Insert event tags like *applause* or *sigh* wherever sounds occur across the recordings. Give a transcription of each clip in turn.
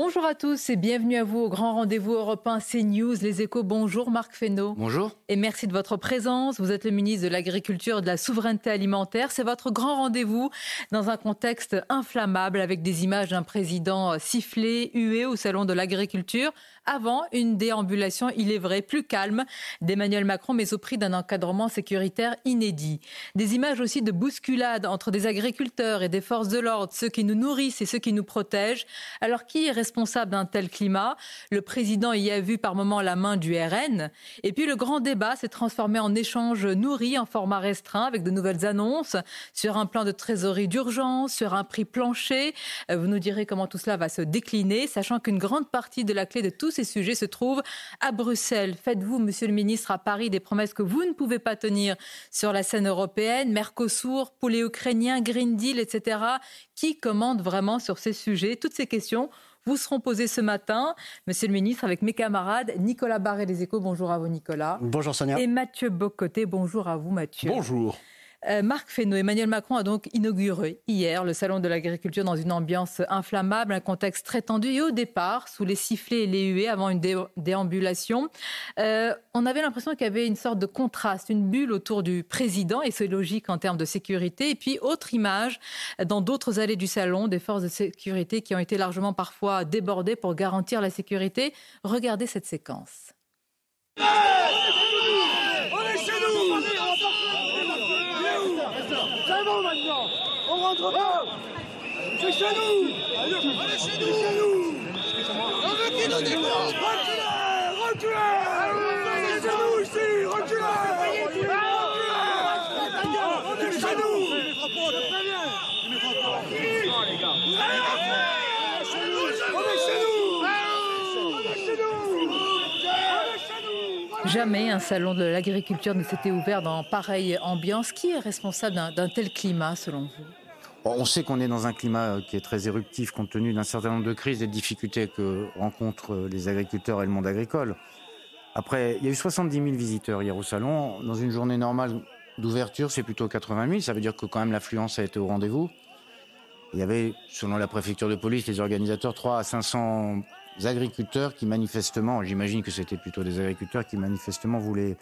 Bonjour à tous et bienvenue à vous au grand rendez-vous européen CNews, les échos. Bonjour Marc Fesneau. Bonjour. Et merci de votre présence. Vous êtes le ministre de l'Agriculture et de la Souveraineté alimentaire. C'est votre grand rendez-vous dans un contexte inflammable avec des images d'un président sifflé, hué au salon de l'agriculture avant une déambulation, il est vrai, plus calme d'Emmanuel Macron, mais au prix d'un encadrement sécuritaire inédit. Des images aussi de bousculades entre des agriculteurs et des forces de l'ordre, ceux qui nous nourrissent et ceux qui nous protègent. Alors qui est responsable d'un tel climat? Le président y a vu par moments la main du RN. Et puis le grand débat s'est transformé en échange nourri en format restreint avec de nouvelles annonces sur un plan de trésorerie d'urgence, sur un prix plancher. Euh, vous nous direz comment tout cela va se décliner, sachant qu'une grande partie de la clé de tous ces sujets se trouvent à Bruxelles. Faites-vous, monsieur le ministre, à Paris des promesses que vous ne pouvez pas tenir sur la scène européenne Mercosur, poulet ukrainien, Green Deal, etc. Qui commande vraiment sur ces sujets? Toutes ces questions vous seront posées ce matin, monsieur le ministre, avec mes camarades Nicolas Barré des Échos. Bonjour à vous, Nicolas. Bonjour, Sonia. Et Mathieu Bocoté. Bonjour à vous, Mathieu. Bonjour. Euh, Marc Fesneau, Emmanuel Macron a donc inauguré hier le salon de l'agriculture dans une ambiance inflammable, un contexte très tendu et au départ, sous les sifflets et les huées avant une déambulation, euh, on avait l'impression qu'il y avait une sorte de contraste, une bulle autour du président et c'est logique en termes de sécurité. Et puis autre image dans d'autres allées du salon, des forces de sécurité qui ont été largement parfois débordées pour garantir la sécurité. Regardez cette séquence. rentre pas C'est chez nous Allez chez nous On veut qu'il nous Reculez Reculez C'est chez nous ici Reculez On chez nous On est chez nous Jamais un salon de l'agriculture ne s'était ouvert dans pareille ambiance. Qui est responsable d'un tel climat, selon vous? On sait qu'on est dans un climat euh, qui est très éruptif compte tenu d'un certain nombre de crises et de difficultés que rencontrent euh, les agriculteurs et le monde agricole. Après, il y a eu 70 000 visiteurs hier au salon. Dans une journée normale d'ouverture, c'est plutôt 80 000. Ça veut dire que quand même l'affluence a été au rendez-vous. Il y avait, selon la préfecture de police, les organisateurs, 3 à 500 agriculteurs qui manifestement, j'imagine que c'était plutôt des agriculteurs qui manifestement voulaient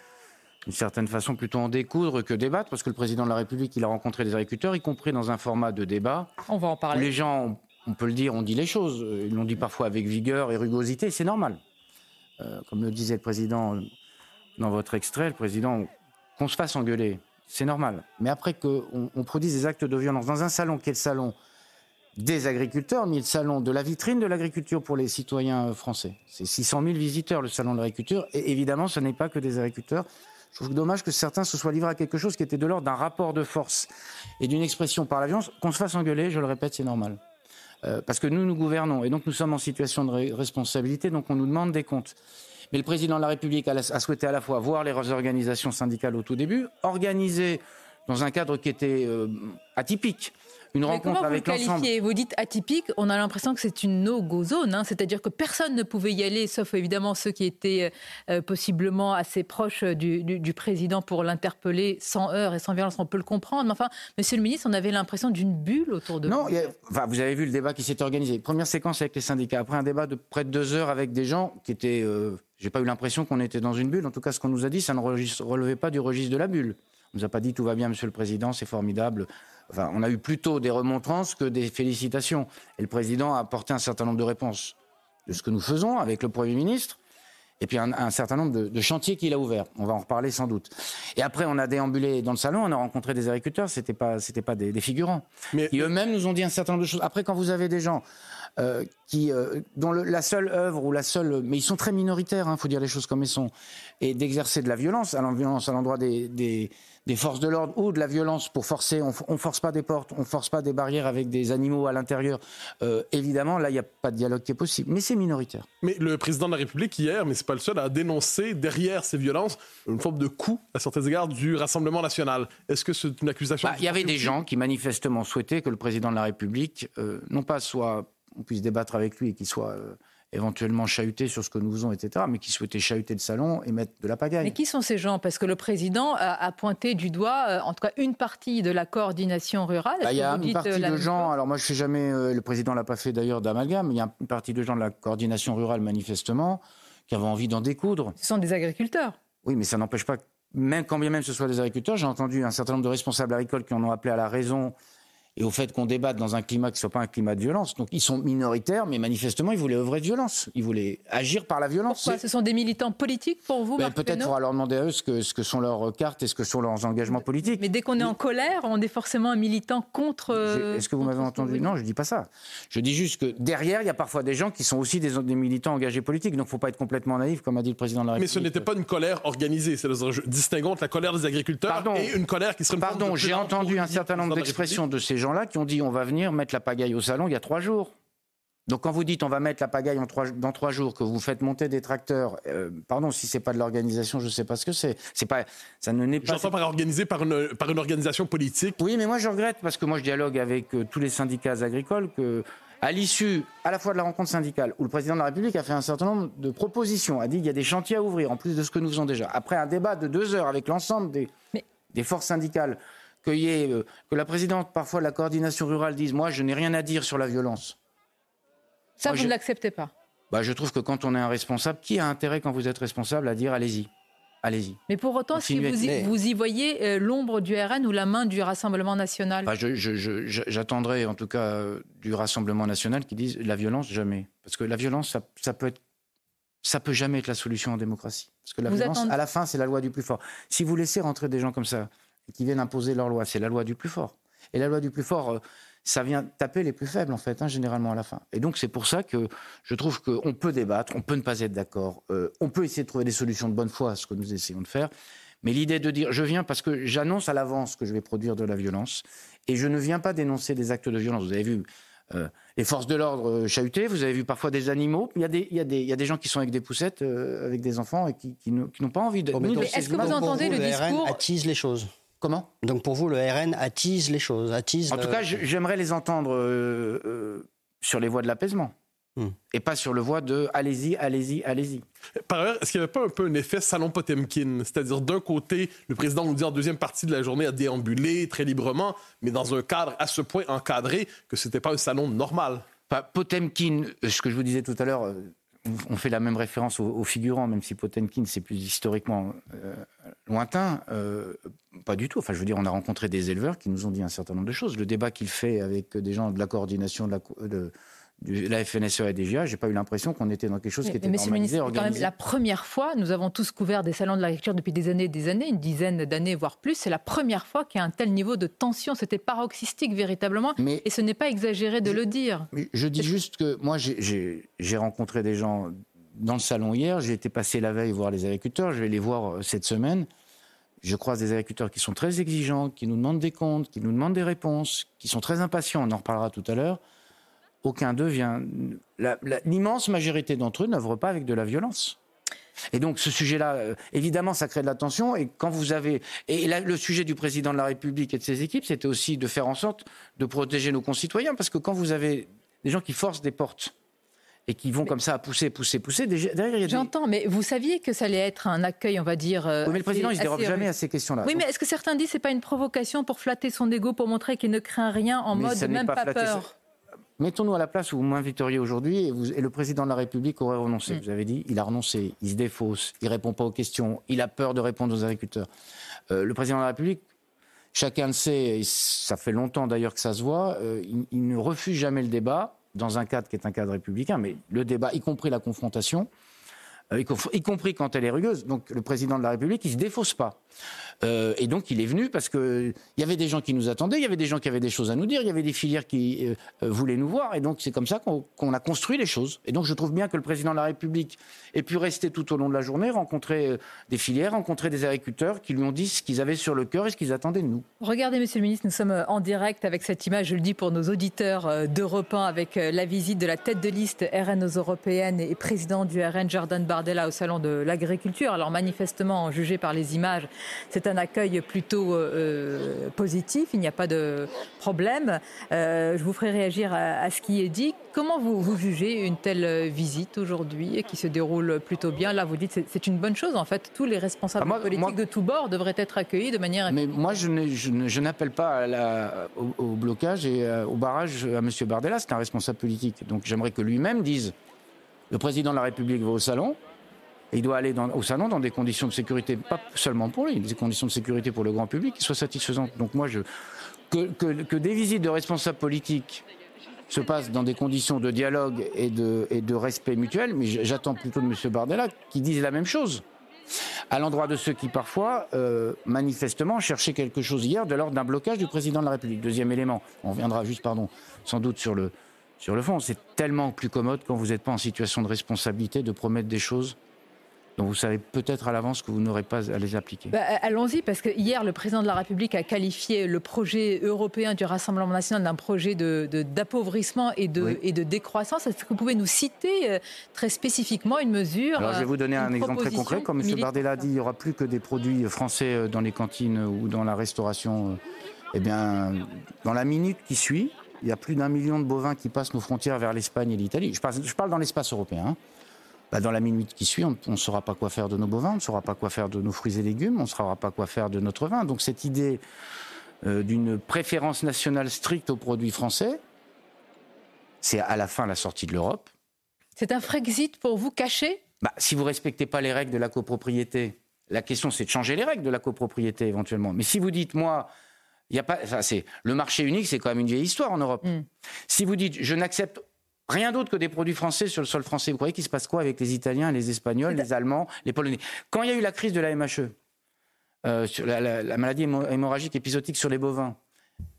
d'une certaine façon plutôt en découdre que débattre, parce que le président de la République, il a rencontré des agriculteurs, y compris dans un format de débat. On va en parler. Où les gens, on peut le dire, ont dit les choses. Ils l'ont dit parfois avec vigueur et rugosité, c'est normal. Euh, comme le disait le président dans votre extrait, le président, qu'on se fasse engueuler, c'est normal. Mais après qu'on on produise des actes de violence dans un salon qui est le salon des agriculteurs, mais le salon de la vitrine de l'agriculture pour les citoyens français. C'est 600 000 visiteurs, le salon de l'agriculture. Et évidemment, ce n'est pas que des agriculteurs. Je trouve dommage que certains se soient livrés à quelque chose qui était de l'ordre d'un rapport de force et d'une expression par la. Qu'on se fasse engueuler, je le répète, c'est normal. Euh, parce que nous, nous gouvernons et donc nous sommes en situation de responsabilité, donc on nous demande des comptes. Mais le président de la République a, a, souhaité à la fois voir les organisations syndicales au tout début, organiser dans un cadre qui était euh, atypique une rencontre avec l'ensemble. Vous dites atypique, on a l'impression que c'est une no-go zone, hein. c'est-à-dire que personne ne pouvait y aller, sauf évidemment ceux qui étaient euh, possiblement assez proches du, du, président pour l'interpeller sans heurts et sans violence. On peut le comprendre, mais enfin, Monsieur le ministre, on avait l'impression d'une bulle autour de non, vous. enfin, vous avez vu le débat qui s'est organisé. Première séquence avec les syndicats, après un débat de près de deux heures avec des gens qui étaient. Euh, j'ai pas eu l'impression qu'on était dans une bulle. En tout cas, ce qu'on nous a dit, ça ne relevait pas du registre de la bulle. On nous a pas dit tout va bien, Monsieur le Président, c'est formidable. Enfin, on a eu plutôt des remontrances que des félicitations. Et le président a apporté un certain nombre de réponses de ce que nous faisons avec le Premier ministre, et puis un, certain nombre de, chantiers qu'il a ouverts. On va en reparler sans doute. Et après, on a déambulé dans le salon, on a rencontré des agriculteurs, c'était pas, c'était pas des, figurants. Mais, qui eux-mêmes nous ont dit un certain nombre de choses. Après, quand vous avez des gens euh, qui, euh, dont le- la seule œuvre ou la seule, mais ils sont très minoritaires, il faut dire les choses comme elles sont, et d'exercer de la violence, à la violence à l'endroit des, des, des forces de l'ordre ou de la violence pour forcer, on, on force pas des portes, on force pas des barrières avec des animaux à l'intérieur. Euh, évidemment, là, il n'y a pas de dialogue qui est possible, mais c'est minoritaire. Mais le président de la République, hier, mais c'est pas le seul, a dénoncé derrière ces violences une forme de coup, à certains égards, du Rassemblement national. Est-ce que c'est une accusation Bah, Il y avait des gens qui manifestement souhaitaient que le président de la République, non pas soit, on puisse débattre avec lui et qu'il soit euh, éventuellement chahuté sur ce que nous faisons, etc., mais qui souhaitaient chahuter le salon et mettre de la pagaille. Mais qui sont ces gens? Parce que le président a, a pointé du doigt, euh, en tout cas, une partie de la coordination rurale. Bah, Il y a une partie euh, de gens, alors moi je fais jamais, euh, le président l'a pas fait d'ailleurs d'amalgame, il y a une partie de gens de la coordination rurale manifestement qui avaient envie d'en découdre. Ce sont des agriculteurs. Oui, mais ça n'empêche pas, même quand bien même ce soit des agriculteurs, j'ai entendu un certain nombre de responsables agricoles qui en ont appelé à la raison et au fait qu'on débatte dans un climat qui ne soit pas un climat de violence. Donc ils sont minoritaires, mais manifestement ils voulaient œuvrer de violence. Ils voulaient agir par la violence. Pourquoi Ce sont des militants politiques pour vous, Ben, Peut-être faudra leur demander à eux ce que, ce que sont leurs cartes et ce que sont leurs engagements politiques. Mais dès qu'on est en colère, on est forcément un militant contre. Euh, Est-ce que vous m'avez entendu. Non, je dis pas ça. Je dis juste que derrière, il y a parfois des gens qui sont aussi des, des militants engagés politiques. Donc, il faut pas être complètement naïf, comme a dit le président de la Mais République. ce n'était pas une colère organisée. C'est-à-dire, je- distinguons entre la colère des agriculteurs Pardon. et une colère qui serait Pardon, j'ai entendu un certain nombre d'expressions de ces gens-là qui ont dit on va venir mettre la pagaille au salon il y a trois jours. Donc quand vous dites on va mettre la pagaille en trois- dans trois jours, que vous faites monter des tracteurs, euh, pardon, si c'est pas de l'organisation, je ne sais pas ce que c'est. C'est pas, ça ne n'est pas. J'entends par organisé par une, par une organisation politique. Oui, mais moi je regrette parce que moi je dialogue avec euh, tous les syndicats agricoles que, à l'issue à la fois de la rencontre syndicale où le président de la République a fait un certain nombre de propositions, a dit qu'il y a des chantiers à ouvrir en plus de ce que nous faisons déjà. Après un débat de deux heures avec l'ensemble des, Mais- des forces syndicales, que, y ait, euh, que la présidente parfois de la coordination rurale dise moi je n'ai rien à dire sur la violence. Ça, Moi, vous je- ne l'acceptez pas. Bah, je trouve que quand on est un responsable, qui a intérêt quand vous êtes responsable à dire allez-y, allez-y. Mais pour autant, Continuez. vous y, vous y voyez euh, l'ombre du RN ou la main du Rassemblement national? Bah, J'attendrai en tout cas euh, du Rassemblement national qui dise la violence jamais. Parce que la violence, ça, ça peut être. Ça peut jamais être la solution en démocratie. Parce que la Vous violence, attendez- à la fin, c'est la loi du plus fort. Si vous laissez rentrer des gens comme ça et qui viennent imposer leur loi, c'est la loi du plus fort. Et la loi du plus fort, euh, ça vient taper les plus faibles, en fait, hein, généralement à la fin. Et donc, c'est pour ça que je trouve qu'on peut débattre, on peut ne pas être d'accord, euh, on peut essayer de trouver des solutions de bonne foi, ce que nous essayons de faire. Mais l'idée de dire je viens parce que j'annonce à l'avance que je vais produire de la violence et je ne viens pas dénoncer des actes de violence. Vous avez vu euh, les forces de l'ordre euh, chahutées, vous avez vu parfois des animaux. Il y a des, il y a des, il y a des gens qui sont avec des poussettes, euh, avec des enfants et qui, n'ont pas envie de. Bon, mais est-ce que vous entendez le le RN discours attise les choses. Comment? Donc pour vous, le RN attise les choses, attise. En le- tout cas, j'aimerais les entendre euh, euh, sur les voies de l'apaisement. Hmm. Et pas sur le voie de allez-y, allez-y, allez-y. Par ailleurs, est-ce qu'il n'y avait pas un peu un effet salon Potemkin? C'est-à-dire, d'un côté, le président nous dit en deuxième partie de la journée à déambuler très librement, mais dans un cadre à ce point encadré que c'était pas un salon normal. Pas Potemkin, euh, ce que je vous disais tout à l'heure, on- on fait la même référence aux, aux figurants, même si Potemkin c'est plus historiquement euh, lointain. euh, pas du tout. Enfin, je veux dire, on a rencontré des éleveurs qui nous ont dit un certain nombre de choses. Le débat qu'il fait avec des gens de la coordination de la, de, de la et DGA, j'ai pas eu l'impression qu'on était dans quelque chose qui Mais- était le normalisé, quand même la première fois, nous avons tous couvert des salons de l'agriculture depuis des années et des années, une dizaine d'années, voire plus. C'est la première fois qu'il y a un tel niveau de tension. C'était paroxystique véritablement. Mais Et ce n'est pas exagéré de Je- le dire. Mais Je dis juste que moi, j'ai rencontré des gens dans le salon hier. J'ai été passé la veille voir les agriculteurs. Je vais les voir euh, cette semaine. Je croise des agriculteurs qui sont très exigeants, qui nous demandent des comptes, qui nous demandent des réponses, qui sont très impatients. On en reparlera tout à l'heure. Aucun d'eux vient. L'immense majorité d'entre eux n'œuvrent pas avec de la violence. Et donc ce sujet-là, euh, évidemment, ça crée de la tension. Et quand vous avez et le sujet du président de la République et de ses équipes, c'était aussi de faire en sorte de protéger nos concitoyens, parce que quand vous avez des gens qui forcent des portes et qui vont comme ça à pousser, pousser, pousser, des... J'entends, mais vous saviez que ça allait être un accueil, on va dire. euh, Oui, mais le président, il se dérobe jamais à ces questions-là. Oui, Donc, mais est-ce que certains disent que c'est pas une provocation pour flatter son ego, pour montrer qu'il ne craint rien en Mais mode ça n'est même pas peur Mettons-nous à la place où vous m'inviteriez aujourd'hui et, le président de la République aurait renoncé. Mm. Vous avez dit, il a renoncé, il se défausse, il répond pas aux questions, il a peur de répondre aux agriculteurs. Euh, le président de la République, chacun le sait, et ça fait longtemps d'ailleurs que ça se voit, euh, il, il ne refuse jamais le débat dans un cadre qui est un cadre républicain, mais le débat, y compris la confrontation, y, conf- y compris quand elle est rugueuse. Donc le président de la République, il se défausse pas. Euh, et donc il est venu parce que il y avait des gens qui nous attendaient, il y avait des gens qui avaient des choses à nous dire, il y avait des filières qui euh, euh, voulaient nous voir, et donc c'est comme ça qu'on a construit les choses. Et donc je trouve bien que le président de la République ait pu rester tout au long de la journée, rencontrer des filières, rencontrer des agriculteurs qui lui ont dit ce qu'ils avaient sur le cœur et ce qu'ils attendaient de nous. Regardez, Monsieur le Ministre, nous sommes en direct avec cette image, je le dis pour nos auditeurs d'Europe 1, avec la visite de la tête de liste RN aux européennes et président du RN Jordan Au salon de l'agriculture. Alors manifestement, jugé par les images, c'est un accueil plutôt euh, euh, positif, il n'y a pas de problème. Euh, je vous ferai réagir à, ce qui est dit. Comment vous, vous jugez une telle visite aujourd'hui qui se déroule plutôt bien? Là, vous dites que c'est une bonne chose. En fait, tous les responsables ah, politiques de tous bords devraient être accueillis de manière. Mais moi, je n'appelle pas à la, au, au, blocage et au barrage à M. Bardella. C'est un responsable politique. Donc j'aimerais que lui-même dise le président de la République va au salon, il doit aller au salon dans des conditions de sécurité, pas seulement pour lui, des conditions de sécurité pour le grand public qui soient satisfaisantes. Donc moi, je, que, des visites de responsables politiques se passent dans des conditions de dialogue et de, respect mutuel, mais j'attends plutôt de M. Bardella qu'il dise la même chose. À l'endroit de ceux qui, parfois, euh, manifestement, cherchaient quelque chose hier de l'ordre d'un blocage du président de la République. Deuxième élément, on reviendra juste, pardon, sans doute sur le fond. C'est tellement plus commode quand vous n'êtes pas en situation de responsabilité de promettre des choses dont vous savez peut-être à l'avance que vous n'aurez pas à les appliquer. Bah, allons-y, parce que hier, le président de la République a qualifié le projet européen du Rassemblement national d'un projet d'appauvrissement de, et, de, et de décroissance. Est-ce que vous pouvez nous citer euh, très spécifiquement une mesure Alors, Je vais vous donner un exemple très concret. Comme M. Bardella a dit, il n'y aura plus que des produits français euh, dans les cantines ou dans la restauration. Euh, eh bien, dans la minute qui suit, il y a plus d'un million de bovins qui passent nos frontières vers l'Espagne et l'Italie. Je, je parle, dans l'espace européen. Hein. Bah, dans la minute qui suit, on ne saura pas quoi faire de nos bovins, on ne saura pas quoi faire de nos fruits et légumes, on ne saura pas quoi faire de notre vin. Donc cette idée euh, d'une préférence nationale stricte aux produits français, c'est à la fin la sortie de l'Europe. C'est un Frexit pour vous caché? Bah, Si vous ne respectez pas les règles de la copropriété, la question c'est de changer les règles de la copropriété éventuellement. Mais si vous dites, moi, il y a pas, c'est le marché unique, c'est quand même une vieille histoire en Europe. Mm. Si vous dites, je n'accepte Rien d'autre que des produits français sur le sol français. Vous croyez qu'il se passe quoi avec les Italiens, les Espagnols, les Allemands, les Polonais? Quand il y a eu la crise de la MHE, euh, sur la, maladie hémorragique épisodique sur les bovins,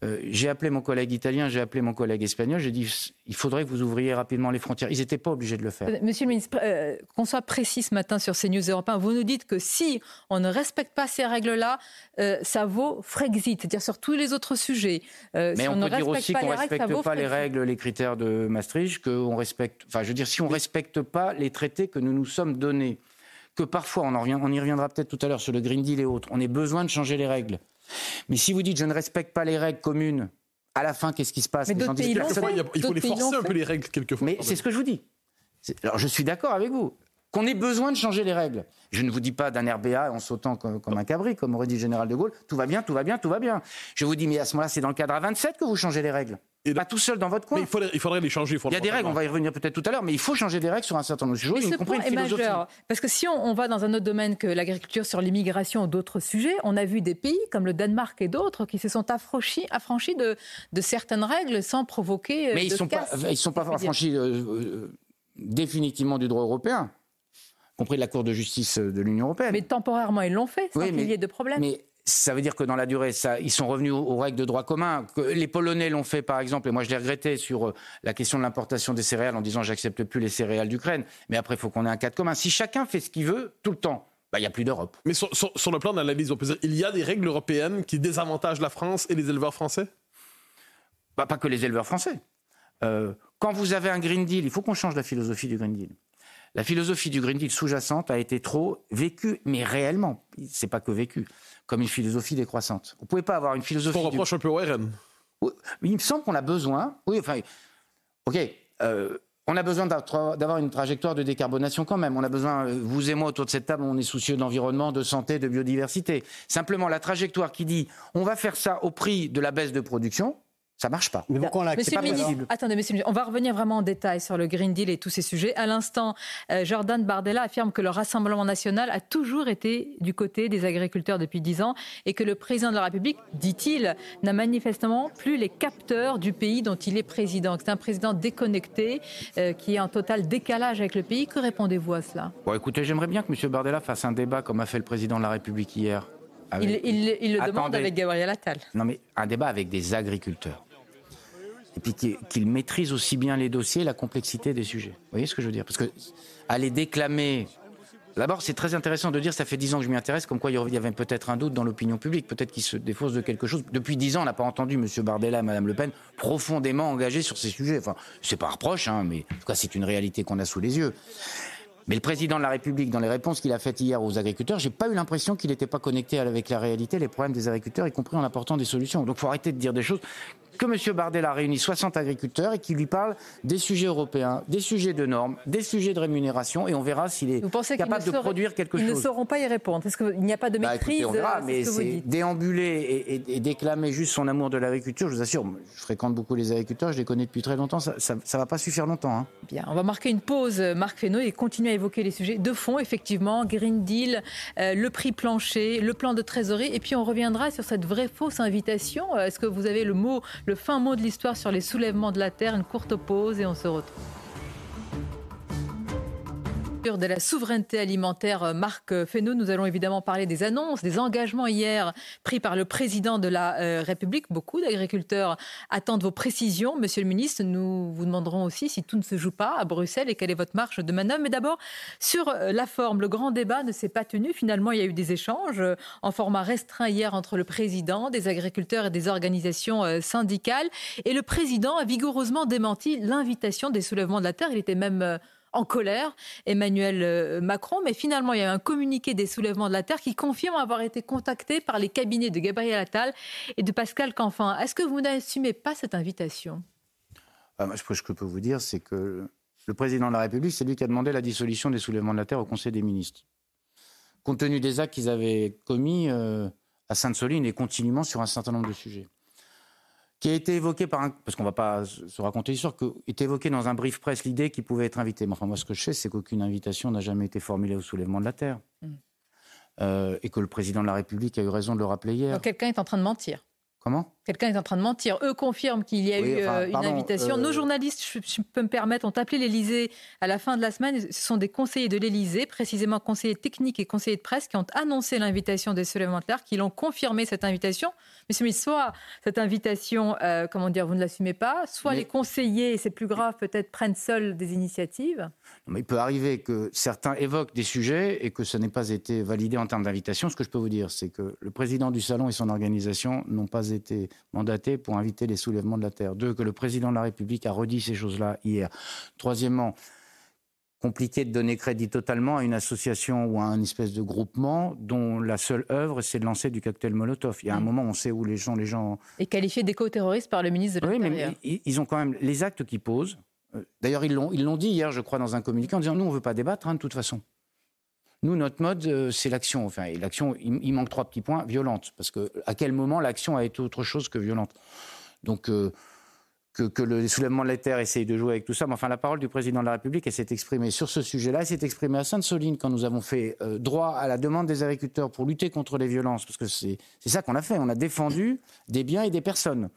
euh, j'ai appelé mon collègue italien, j'ai appelé mon collègue espagnol, j'ai dit il faudrait que vous ouvriez rapidement les frontières. Ils n'étaient pas obligés de le faire. Euh, monsieur le ministre, euh, qu'on soit précis ce matin sur ces news européens, vous nous dites que si on ne respecte pas ces règles-là, ça vaut Frexit, c'est-à-dire sur tous les autres sujets. Mais on, peut dire aussi qu'on ne respecte pas les règles, les critères de Maastricht, qu'on respecte. Enfin, je veux dire, si on ne respecte pas les traités que nous nous sommes donnés, que parfois, on, en revient, on y reviendra peut-être tout à l'heure sur le Green Deal et autres, on ait besoin de changer les règles. Mais si vous dites je ne respecte pas les règles communes, à la fin, qu'est-ce qui se passe Mais pays Il faut les forcer un peu les règles quelquefois. Mais c'est ce que je vous dis. Alors je suis d'accord avec vous. Qu'on ait besoin de changer les règles. Je ne vous dis pas d'un RBA en sautant comme, un cabri, comme aurait dit le général de Gaulle. Tout va bien, tout va bien, tout va bien. Je vous dis, mais à ce moment-là, c'est dans le cadre A27 que vous changez les règles. Et pas tout seul dans votre coin. Mais il faudrait, les changer. Il y a des règles, on va y revenir peut-être tout à l'heure, mais il faut changer des règles sur un certain nombre de sujets, y compris une philosophie. Majeur, parce que si on, va dans un autre domaine que l'agriculture, sur l'immigration ou d'autres sujets, on a vu des pays comme le Danemark et d'autres qui se sont affranchis, affranchis de, de, certaines règles sans provoquer. Euh, mais ils ne sont, pas, ils sont pas affranchis euh, euh, définitivement du droit européen compris de la Cour de justice de l'Union européenne. Mais temporairement, ils l'ont fait, sans qu'il y ait de problème ça veut dire que dans la durée, ça, ils sont revenus aux, règles de droit commun. Que les Polonais l'ont fait, par exemple, et moi je l'ai regretté sur euh, la question de l'importation des céréales en disant j'accepte plus les céréales d'Ukraine. Mais après, il faut qu'on ait un cadre commun. Si chacun fait ce qu'il veut tout le temps, bah, il n'y a plus d'Europe. Mais sur, le plan d'analyse, on peut dire il y a des règles européennes qui désavantagent la France et les éleveurs français? Bah, Pas que les éleveurs français. Euh, quand vous avez un Green Deal, il faut qu'on change la philosophie du Green Deal. La philosophie du Green Deal sous-jacente a été trop vécue, mais réellement, c'est pas que vécu comme une philosophie décroissante. Vous ne pouvez pas avoir une philosophie. On reproche un peu au RN. il me semble qu'on a besoin. Oui, enfin, ok. Euh, on a besoin d'avoir une trajectoire de décarbonation quand même. On a besoin, euh, vous et moi autour de cette table, on est soucieux de l'environnement, de santé, de biodiversité. Simplement, la trajectoire qui dit on va faire ça au prix de la baisse de production, ça marche pas. Mais pourquoi on l'accepte pas possible Attendez, monsieur, on va revenir vraiment en détail sur le Green Deal et tous ces sujets. À l'instant, euh, Jordan Bardella affirme que le Rassemblement national a toujours été du côté des agriculteurs depuis dix ans et que le président de la République, dit-il, n'a manifestement plus les capteurs du pays dont il est président. C'est un président déconnecté euh, qui est en total décalage avec le pays. Que répondez-vous à cela? Bon, écoutez, j'aimerais bien que monsieur Bardella fasse un débat comme a fait le président de la République hier il, il, le demande avec Gabriel Attal. Non, mais un débat avec des agriculteurs. Et puis qu'ils maîtrisent aussi bien les dossiers et la complexité des sujets. Vous voyez ce que je veux dire? Parce que aller déclamer D'abord, c'est très intéressant de dire, ça fait dix ans que je m'y intéresse, comme quoi il y avait peut-être un doute dans l'opinion publique, peut-être qu'il se défausse de quelque chose. Depuis dix ans, on n'a pas entendu M. Bardella et Mme Le Pen profondément engagés sur ces sujets. Enfin, c'est pas un reproche, hein, mais en tout cas, c'est une réalité qu'on a sous les yeux. Mais le président de la République, dans les réponses qu'il a faites hier aux agriculteurs, j'ai pas eu l'impression qu'il n'était pas connecté avec la réalité, les problèmes des agriculteurs, y compris en apportant des solutions. Donc, faut arrêter de dire des choses que M. Bardella réunit 60 agriculteurs et qui lui parle des sujets européens, des sujets de normes, des sujets de rémunération, et on verra s'il est capable de produire quelque chose. Ils ne sauront pas y répondre. Est-ce qu'il n'y a pas de bah, maîtrise On verra, mais c'est déambuler et, déclamer juste son amour de l'agriculture. Je vous assure, je fréquente beaucoup les agriculteurs, je les connais depuis très longtemps. Ça, ne va pas suffire longtemps. Hein. Bien, on va marquer une pause, Marc Fesneau, et continuer à évoquer les sujets de fond, effectivement, Green Deal, euh, le prix plancher, le plan de trésorerie, et puis on reviendra sur cette vraie fausse invitation. Euh, est-ce que vous avez le mot, le fin mot de l'histoire sur les soulèvements de la Terre. Une courte pause et on se retrouve de la souveraineté alimentaire, euh, Marc Fesneau, nous allons évidemment parler des annonces, des engagements hier pris par le président de la euh, République. Beaucoup d'agriculteurs attendent vos précisions. Monsieur le ministre, nous vous demanderons aussi si tout ne se joue pas à Bruxelles et quelle est votre marge de manœuvre. Mais d'abord, sur euh, la forme, le grand débat ne s'est pas tenu. Finalement, il y a eu des échanges en format restreint hier entre le président, des agriculteurs et des organisations syndicales. Et le président a vigoureusement démenti l'invitation des soulèvements de la Terre. Il était même en colère, Emmanuel euh, Macron. Mais finalement, il y a un communiqué des soulèvements de la Terre qui confirme avoir été contacté par les cabinets de Gabriel Attal et de Pascal Canfin. Est-ce que vous n'assumez pas cette invitation? Ah, je peux vous dire, c'est que le président de la République, c'est lui qui a demandé la dissolution des soulèvements de la Terre au Conseil des ministres. Compte tenu des actes qu'ils avaient commis euh, à Sainte-Soline et continuellement sur un certain nombre de sujets qui a été évoqué par un, parce qu'on ne va pas se raconter l'histoire, qui est évoqué dans un brief presse l'idée qu'il pouvait être invité. Mais enfin, moi, ce que je sais, c'est qu'aucune invitation n'a jamais été formulée au soulèvement de la Terre. Mm. Euh, et que le président de la République a eu raison de le rappeler hier. Donc quelqu'un est en train de mentir. Comment? Quelqu'un est en train de mentir. Eux confirment qu'il y a eu euh, une invitation. Nos euh, journalistes, je, peux me permettre, ont appelé l'Élysée à la fin de la semaine. Ce sont des conseillers de l'Élysée, précisément conseillers techniques et conseillers de presse, qui ont annoncé l'invitation des soulèvements de qui l'ont confirmé cette invitation. Monsieur Smith, soit cette invitation, euh, comment dire, vous ne l'assumez pas, soit les conseillers, et c'est plus grave, peut-être prennent seuls des initiatives. mais il peut arriver que certains évoquent des sujets et que ça n'ait pas été validé en termes d'invitation. Ce que je peux vous dire, c'est que le président du salon et son organisation n'ont pas été mandaté pour inviter les soulèvements de la Terre. Deux, que le président de la République a redit ces choses-là hier. Troisièmement, compliqué de donner crédit totalement à une association ou à un espèce de groupement dont la seule œuvre, c'est de lancer du cocktail Molotov. Il y a un mm. moment, on sait où les gens... Les gens... Et qualifié d'éco-terroriste par le ministre de l'Intérieur. Oui, mais ils ont quand même les actes qu'ils posent. Euh, d'ailleurs, ils l'ont, ils l'ont dit hier, je crois, dans un communiqué, en disant, nous, on ne veut pas débattre, hein, de toute façon. Nous, notre mode, euh, c'est l'action. Enfin, l'action, il, manque trois petits points, violente. Parce que à quel moment l'action a été autre chose que violente? Donc, euh, que, que, le soulèvement de la terre essaye de jouer avec tout ça. Mais enfin, la parole du président de la République, elle s'est exprimée sur ce sujet-là. Elle s'est exprimée à Sainte-Soline quand nous avons fait euh, droit à la demande des agriculteurs pour lutter contre les violences. Parce que c'est ça qu'on a fait. On a défendu des biens et des personnes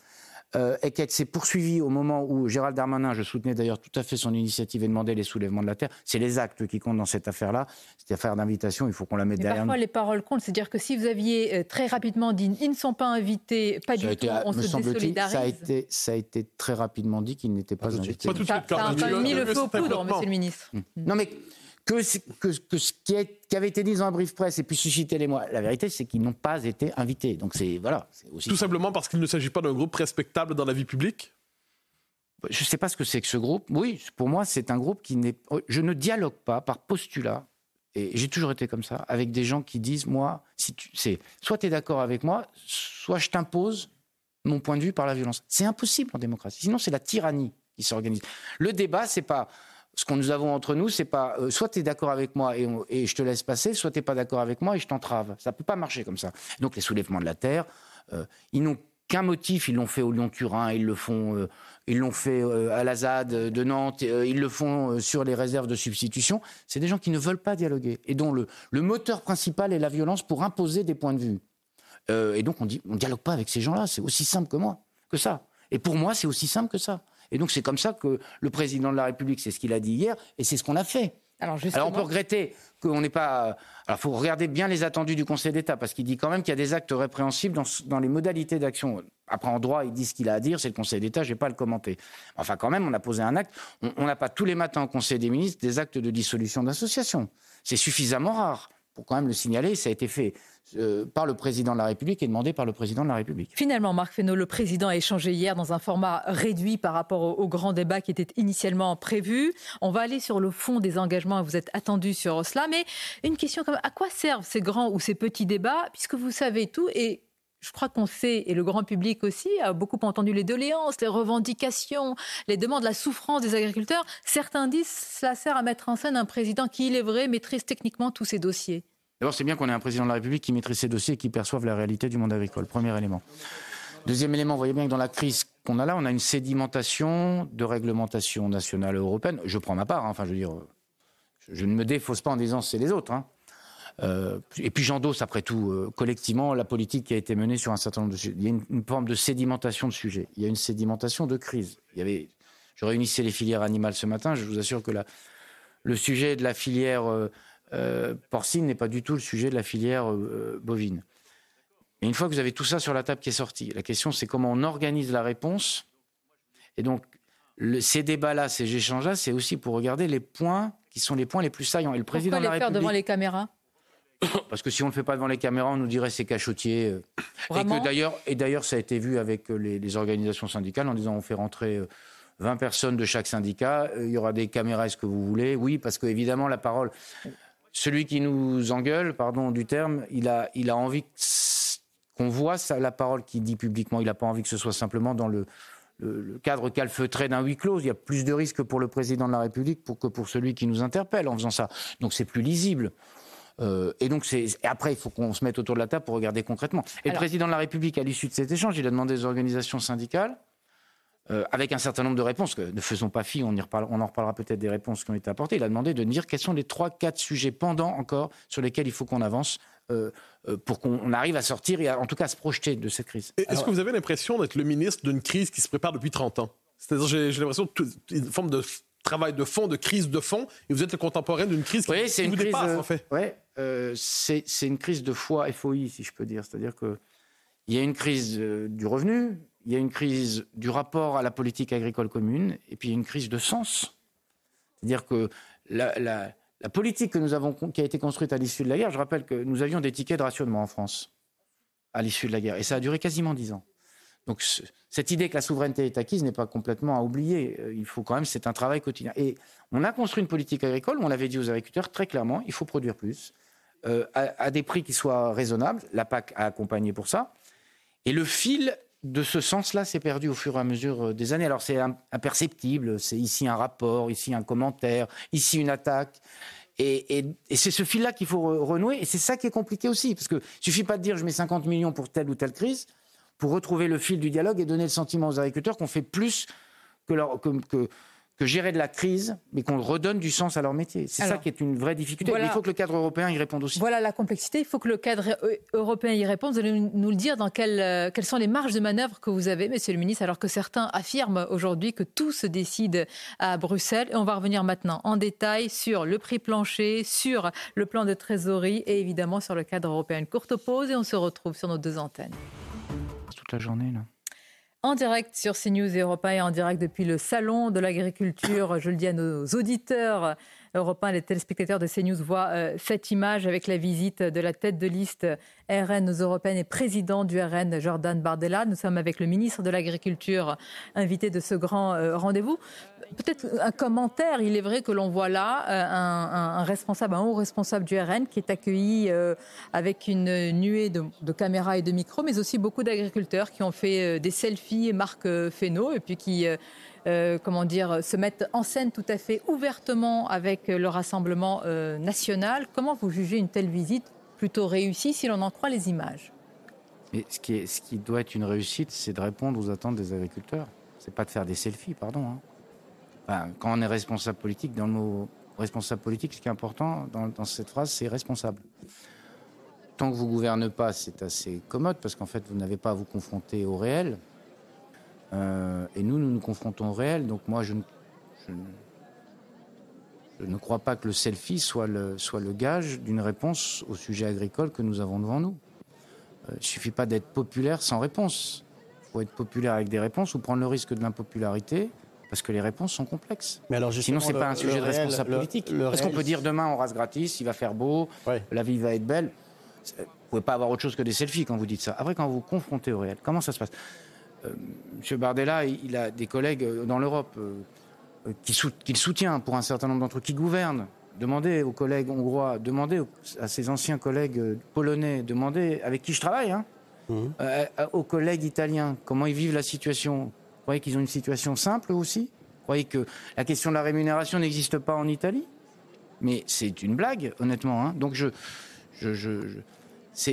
euh, et qu'elle s'est poursuivie au moment où Gérald Darmanin, je soutenais d'ailleurs tout à fait son initiative et demandait les soulèvements de la terre. C'est les actes qui comptent dans cette affaire-là. Cette affaire d'invitation, il faut qu'on la mette Mais derrière. Parfois, les paroles comptent. C'est-à-dire que si vous aviez euh, très rapidement dit ils ne sont pas invités, pas du tout, on se désolidarise. Ça a, été, ça a été très rapidement dit qu'ils n'étaient pas, invités. Pas tout de suite, ça, ça a mis le feu aux poudres, monsieur le ministre. Non, mais que, ce qui, avait été dit dans un brief presse et puis suscité les mois. La vérité, c'est qu'ils n'ont pas été invités. Donc c'est voilà. Aussi Tout simplement parce qu'il ne s'agit pas d'un groupe respectable dans la vie publique? Je ne sais pas ce que c'est que ce groupe. Oui, pour moi, c'est un groupe qui n'est. Je ne dialogue pas par postulat. Et j'ai toujours été comme ça, avec des gens qui disent moi, si tu, c'est soit tu es d'accord avec moi, soit je t'impose mon point de vue par la violence. C'est impossible en démocratie. Sinon, c'est la tyrannie qui s'organise. Le débat, c'est pas ce qu'on nous avons entre nous, c'est pas euh, soit tu es d'accord avec moi et, je te laisse passer, soit tu pas d'accord avec moi et je t'entrave. Ça peut pas marcher comme ça. Donc les soulèvements de la terre, euh, ils n'ont qu'un motif. Ils l'ont fait au Lyon-Turin, ils le font, euh, ils l'ont fait à la ZAD de Nantes, ils le font sur les réserves de substitution. C'est des gens qui ne veulent pas dialoguer et dont le, le moteur principal est la violence pour imposer des points de vue. et donc on dit, on dialogue pas avec ces gens-là. C'est aussi simple que moi, que ça. Et pour moi, c'est aussi simple que ça. Et donc c'est comme ça que le président de la République, c'est ce qu'il a dit hier, et c'est ce qu'on a fait. Alors, Alors on peut regretter qu'on n'ait pas. Alors il faut regarder bien les attendus du Conseil d'État parce qu'il dit quand même qu'il y a des actes répréhensibles dans, dans les modalités d'action. Après en droit, il dit ce qu'il a à dire, c'est le Conseil d'État, je vais pas le commenter. Enfin quand même, on a posé un acte. On n'a pas tous les matins au Conseil des ministres des actes de dissolution d'association. C'est suffisamment rare pour quand même le signaler. Ça a été fait euh, par le président de la République et demandé par le président de la République. Finalement, Marc Fesneau, le président a échangé hier dans un format réduit par rapport au, grand débat qui était initialement prévu. On va aller sur le fond des engagements vous êtes attendu sur cela. Mais une question comme à quoi servent ces grands ou ces petits débats puisque vous savez tout et je crois qu'on sait, et le grand public aussi, a beaucoup entendu les doléances, les revendications, les demandes, la souffrance des agriculteurs. Certains disent que cela sert à mettre en scène un président qui, il est vrai, maîtrise techniquement tous ces dossiers. D'abord, c'est bien qu'on ait un président de la République qui maîtrise ses dossiers et qui perçoive la réalité du monde agricole. Premier élément. Deuxième élément, vous voyez bien que dans la crise qu'on a là, on a une sédimentation de réglementation nationale et européenne. Je prends ma part, hein. enfin, je veux dire, je ne me défausse pas en disant c'est les autres. Hein. Euh, et puis j'endosse après tout euh, collectivement la politique qui a été menée sur un certain nombre de sujets. Il y a une, forme de sédimentation de sujets. Il y a une sédimentation de crise. Il y avait, je réunissais les filières animales ce matin. Je vous assure que la, le sujet de la filière euh, porcine n'est pas du tout le sujet de la filière euh, bovine. Et une fois que vous avez tout ça sur la table qui est sorti, la question c'est comment on organise la réponse. Et donc, ces débats-là, ces échanges-là, c'est aussi pour regarder les points qui sont les points les plus saillants. Et le président les faire devant les caméras? Parce que si on ne le fait pas devant les caméras, on nous dirait c'est cachotier. Euh. et que d'ailleurs, et d'ailleurs, ça a été vu avec les, les, organisations syndicales en disant on fait rentrer 20 personnes de chaque syndicat, il y aura des caméras, est-ce que vous voulez? Oui, parce que évidemment la parole celui qui nous engueule, pardon du terme, il a, il a envie qu'on voit la parole qu'il dit publiquement. Il n'a pas envie que ce soit simplement dans le, cadre calfeutré d'un huis clos. Il y a plus de risques pour le président de la République que pour celui qui nous interpelle en faisant ça. Donc c'est plus lisible. Euh, et donc, c'est, après, il faut qu'on se mette autour de la table pour regarder concrètement. Et le président de la République, à l'issue de cet échange, il a demandé aux organisations syndicales euh, avec un certain nombre de réponses, que ne faisons pas fi, on, y on en reparlera peut-être des réponses qui ont été apportées. Il a demandé de dire quels sont les trois, quatre sujets pendants encore sur lesquels il faut qu'on avance euh, pour qu'on arrive à sortir et en tout cas à se projeter de cette crise. Est-ce que vous avez l'impression d'être le ministre d'une crise qui se prépare depuis 30 ans? C'est-à-dire, j'ai l'impression une forme de travail de fond, de crise de fond, et vous êtes le contemporain d'une crise qui, c'est une vous crise, dépasse, en fait. Oui, c'est une crise de foi FOI, si je peux dire. C'est-à-dire qu'il y a une crise du revenu, il y a une crise du rapport à la politique agricole commune, et puis il y a une crise de sens. C'est-à-dire que la, politique que nous avons, qui a été construite à l'issue de la guerre, je rappelle que nous avions des tickets de rationnement en France à l'issue de la guerre, et ça a duré quasiment dix ans. Donc cette idée que la souveraineté est acquise n'est pas complètement à oublier. Euh, il faut quand même, c'est un travail quotidien. Et on a construit une politique agricole, on l'avait dit aux agriculteurs très clairement, il faut produire plus, euh, à, des prix qui soient raisonnables. La PAC a accompagné pour ça. Et le fil de ce sens-là s'est perdu au fur et à mesure euh, des années. Alors c'est imperceptible, c'est ici un rapport, ici un commentaire, ici une attaque. Et, c'est ce fil-là qu'il faut renouer. Et c'est ça qui est compliqué aussi. Parce qu'il ne suffit pas de dire je mets 50 millions pour telle ou telle crise, pour retrouver le fil du dialogue et donner le sentiment aux agriculteurs qu'on fait plus que, leur, que, que gérer de la crise, mais qu'on redonne du sens à leur métier. C'est ça qui est une vraie difficulté. il faut que le cadre européen y réponde aussi. Voilà la complexité. Il faut que le cadre européen y réponde. Vous allez nous le dire dans euh, quelles sont les marges de manœuvre que vous avez, Monsieur le Ministre, alors que certains affirment aujourd'hui que tout se décide à Bruxelles. Et on va revenir maintenant en détail sur le prix plancher, sur le plan de trésorerie et évidemment sur le cadre européen. Une courte pause et on se retrouve sur nos deux antennes. Journée. En direct sur CNews et et en direct depuis le Salon de l'Agriculture. Je le dis à nos auditeurs européens, les téléspectateurs de CNews voient euh, cette image avec la visite de la tête de liste RN aux européennes et président du RN, Jordan Bardella. Nous sommes avec le ministre de l'Agriculture, invité de ce grand euh, rendez-vous. Peut-être un commentaire. Il est vrai que l'on voit là euh, un, responsable, un haut responsable du RN qui est accueilli euh, avec une nuée de, caméras et de micros, mais aussi beaucoup d'agriculteurs qui ont fait des selfies marque Fesneau et puis qui comment dire, se mettent en scène tout à fait ouvertement avec le Rassemblement national. Comment vous jugez une telle visite plutôt réussie si l'on en croit les images. Mais ce qui, est, ce qui doit être une réussite, c'est de répondre aux attentes des agriculteurs. C'est pas de faire des selfies, pardon. Hein. quand on est responsable politique, dans le mot responsable politique, ce qui est important dans, cette phrase, c'est responsable. Tant que vous gouvernez pas, c'est assez commode parce qu'en fait, vous n'avez pas à vous confronter au réel. Euh, et nous, nous nous confrontons au réel. Donc moi, je ne, je Je ne crois pas que le selfie soit le, soit le gage d'une réponse au sujet agricole que nous avons devant nous. Euh, il ne suffit pas d'être populaire sans réponse. Il faut être populaire avec des réponses ou prendre le risque de l'impopularité parce que les réponses sont complexes. Mais alors Sinon, c'est le- pas un sujet de réel- responsable le- politique. Parce qu'on peut dire demain on rase gratis, il va faire beau, Ouais. la vie va être belle. Vous pouvez pas avoir autre chose que des selfies quand vous dites ça. Après, quand vous vous confrontez au réel, comment ça se passe? Euh, Monsieur Bardella, il a des collègues euh, dans l'Europe euh, qu'il soutient pour un certain nombre d'entre eux, qui gouvernent. Demandez aux collègues hongrois, demandez à ses anciens collègues euh, polonais, demandez avec qui je travaille, hein, Mhm. euh, aux collègues italiens, comment ils vivent la situation. Vous croyez qu'ils ont une situation simple aussi? Vous croyez que la question de la rémunération n'existe pas en Italie? Mais c'est une blague, honnêtement. hein. Donc je, je, je- je- c'est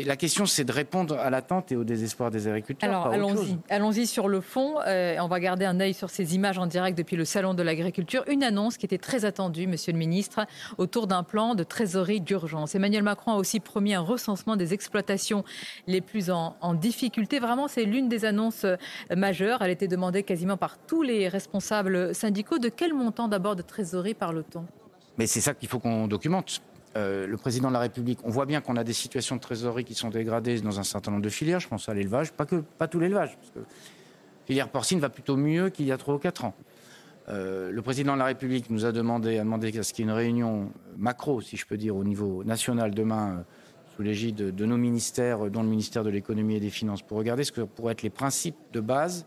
la question, c'est de répondre à l'attente et au désespoir des agriculteurs. Alors allons-y, allons-y sur le fond. Euh, on va garder un œil sur ces images en direct depuis le salon de l'agriculture. Une annonce qui était très attendue, Monsieur le Ministre, autour d'un plan de trésorerie d'urgence. Emmanuel Macron a aussi promis un recensement des exploitations les plus en, en difficulté. Vraiment, c'est l'une des annonces euh, majeures. Elle était demandée quasiment par tous les responsables syndicaux. De quel montant d'abord de trésorerie parle-t-on? Mais c'est ça qu'il faut qu'on documente. Euh, le président de la République, on voit bien qu'on a des situations de trésorerie qui sont dégradées dans un certain nombre de filières. Je pense à l'élevage, pas que tout l'élevage, parce que la filière porcine va plutôt mieux qu'il y a trois ou quatre ans. Euh, le président de la République nous a demandé, a demandé à ce qu'il y ait une réunion macro, si je peux dire, au niveau national demain, euh, sous l'égide de, nos ministères, dont le ministère de l'économie et des finances, pour regarder ce que pourraient être les principes de base